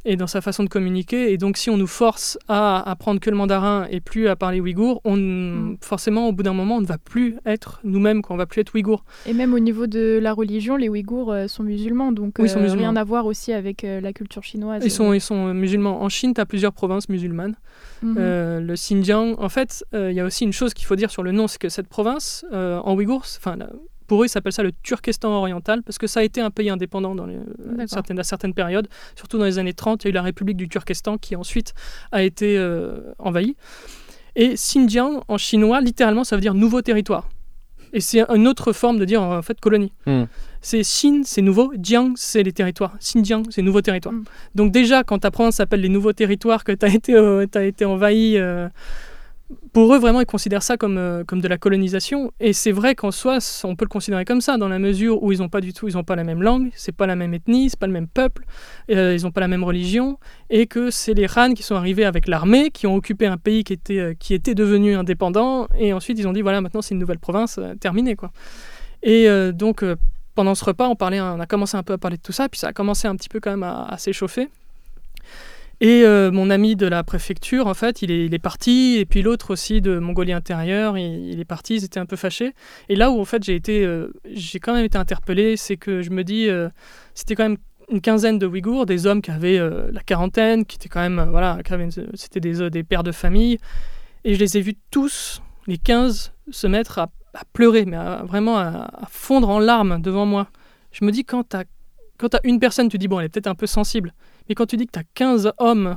et dans sa façon de communiquer. Et donc, si on nous force à apprendre que le mandarin et plus à parler ouïghour, on, mm. forcément, au bout d'un moment, on ne va plus être nous-mêmes, on ne va plus être ouïghour.
Et même au niveau de la religion, les ouïghours euh, sont musulmans, donc oui, euh, rien à voir aussi avec euh, la culture chinoise.
Ils sont, ils sont musulmans. En Chine, tu as plusieurs provinces musulmanes. Mhm. le Xinjiang, en fait, il y a aussi une chose qu'il faut dire sur le nom, c'est que cette province, en ouïghour, enfin, pour eux, ils s'appellent ça le Turkestan oriental parce que ça a été un pays indépendant dans certaines, à certaines périodes. Surtout dans les années 30, il y a eu la République du Turkestan qui ensuite a été euh, envahie. Et Xinjiang, en chinois, littéralement, ça veut dire nouveau territoire. Et c'est une autre forme de dire en fait colonie. Hmm. C'est Xin, c'est nouveau, Jiang, c'est les territoires. Xinjiang, c'est nouveau territoire. Hmm. Donc déjà, quand ta province s'appelle les nouveaux territoires, que tu as, été, euh, as été envahi euh, pour eux, vraiment, ils considèrent ça comme, euh, comme de la colonisation. Et c'est vrai qu'en soi, on peut le considérer comme ça, dans la mesure où ils n'ont pas du tout, ils n'ont pas la même langue, c'est pas la même ethnie, c'est pas le même peuple, euh, ils n'ont pas la même religion, et que c'est les Han qui sont arrivés avec l'armée, qui ont occupé un pays qui était, euh, qui était devenu indépendant, et ensuite ils ont dit voilà, maintenant c'est une nouvelle province, terminée quoi. Et donc pendant ce repas, on parlait, on a commencé un peu à parler de tout ça, puis ça a commencé un petit peu quand même à s'échauffer. Et euh, mon ami de la préfecture, en fait, il est, parti, et puis l'autre aussi de Mongolie intérieure, il, est parti, ils étaient un peu fâchés. Et là où, en fait, j'ai été, euh, j'ai quand même été interpellé, c'est que je me dis, euh, c'était quand même une quinzaine de Ouïghours, des hommes qui avaient la quarantaine, qui étaient quand même, voilà, c'était des, des pères de famille, et je les ai vus tous, les 15, se mettre à, pleurer, mais vraiment à, fondre en larmes devant moi. Je me dis, quand tu as, as une personne, tu dis, bon, elle est peut-être un peu sensible. Mais quand tu dis que tu as 15 hommes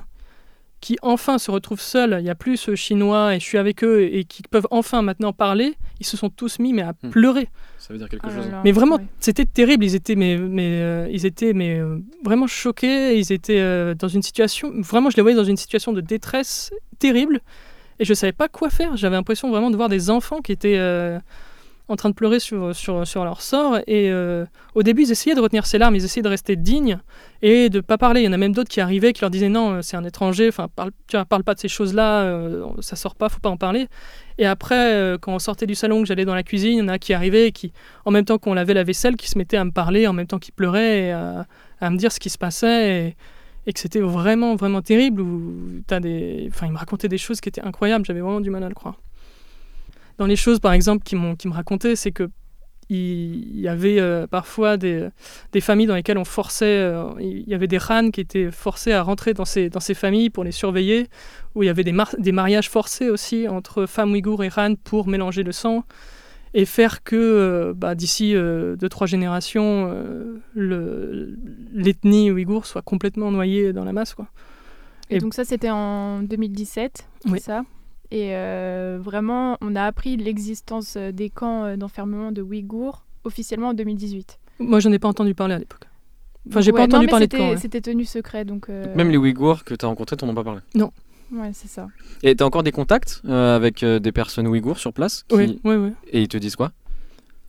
qui enfin se retrouvent seuls, il n'y a plus ce chinois et je suis avec eux et qui peuvent enfin maintenant parler, ils se sont tous mis mais à hmm. pleurer.
Ça veut dire quelque ah chose.
Mais vraiment, c'était terrible. Ils étaient, mais, mais, euh, ils étaient mais, euh, vraiment choqués. Ils étaient euh, dans une situation, vraiment, je les voyais dans une situation de détresse terrible. Et je ne savais pas quoi faire. J'avais l'impression vraiment de voir des enfants qui étaient en train de pleurer sur, sur, sur leur sort. Et euh, au début, ils essayaient de retenir ces larmes, ils essayaient de rester dignes et de ne pas parler. Il y en a même d'autres qui arrivaient, qui leur disaient non, c'est un étranger, enfin, parle, parle pas de ces choses-là, euh, ça sort pas, faut pas en parler. Et après, euh, quand on sortait du salon, que j'allais dans la cuisine, il y en a qui arrivaient, qui, en même temps qu'on lavait la vaisselle, qui se mettaient à me parler, en même temps qu'ils pleuraient, à, me dire ce qui se passait. Et, que c'était vraiment, vraiment terrible. Où as des... enfin, ils me racontaient des choses qui étaient incroyables, j'avais vraiment du mal à le croire dans les choses, par exemple, qui, m'ont, qui me racontaient, c'est que il y avait euh, parfois des, des, familles dans lesquelles on forçait, euh, il y avait des rans qui étaient forcés à rentrer dans ces, dans ces familles pour les surveiller, où il y avait des, des mariages forcés aussi entre femmes ouïghours et rans pour mélanger le sang et faire que euh, bah, d'ici deux, trois générations, l'ethnie ouïghour soit complètement noyée dans la masse. Quoi.
Et, donc ça, c'était en 2017, oui. ça? Et euh, vraiment, on a appris l'existence euh, des camps euh, d'enfermement de Ouïghours officiellement en 2018.
Moi, j'en ai pas entendu parler à l'époque. Enfin, j'ai pas entendu parler de camps.
C'était tenu secret, donc.
Même les Ouïghours que tu as rencontrés, t'en ont pas parlé.
Non.
Ouais, c'est ça.
Et tu as encore des contacts avec des personnes Ouïghours sur place
Oui, oui, oui.
Et ils te disent quoi?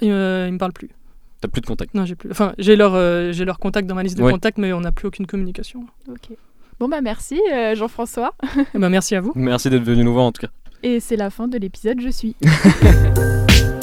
Ils me parlent plus.
T'as plus de contacts
Non, j'ai plus. Enfin, j'ai leur, j'ai leur contact dans ma liste de contacts, mais on n'a plus aucune communication.
Ok. Bon bah merci euh, Jean-François.
bah merci à vous.
Merci d'être venu nous voir en tout cas.
Et c'est la fin de l'épisode Je suis.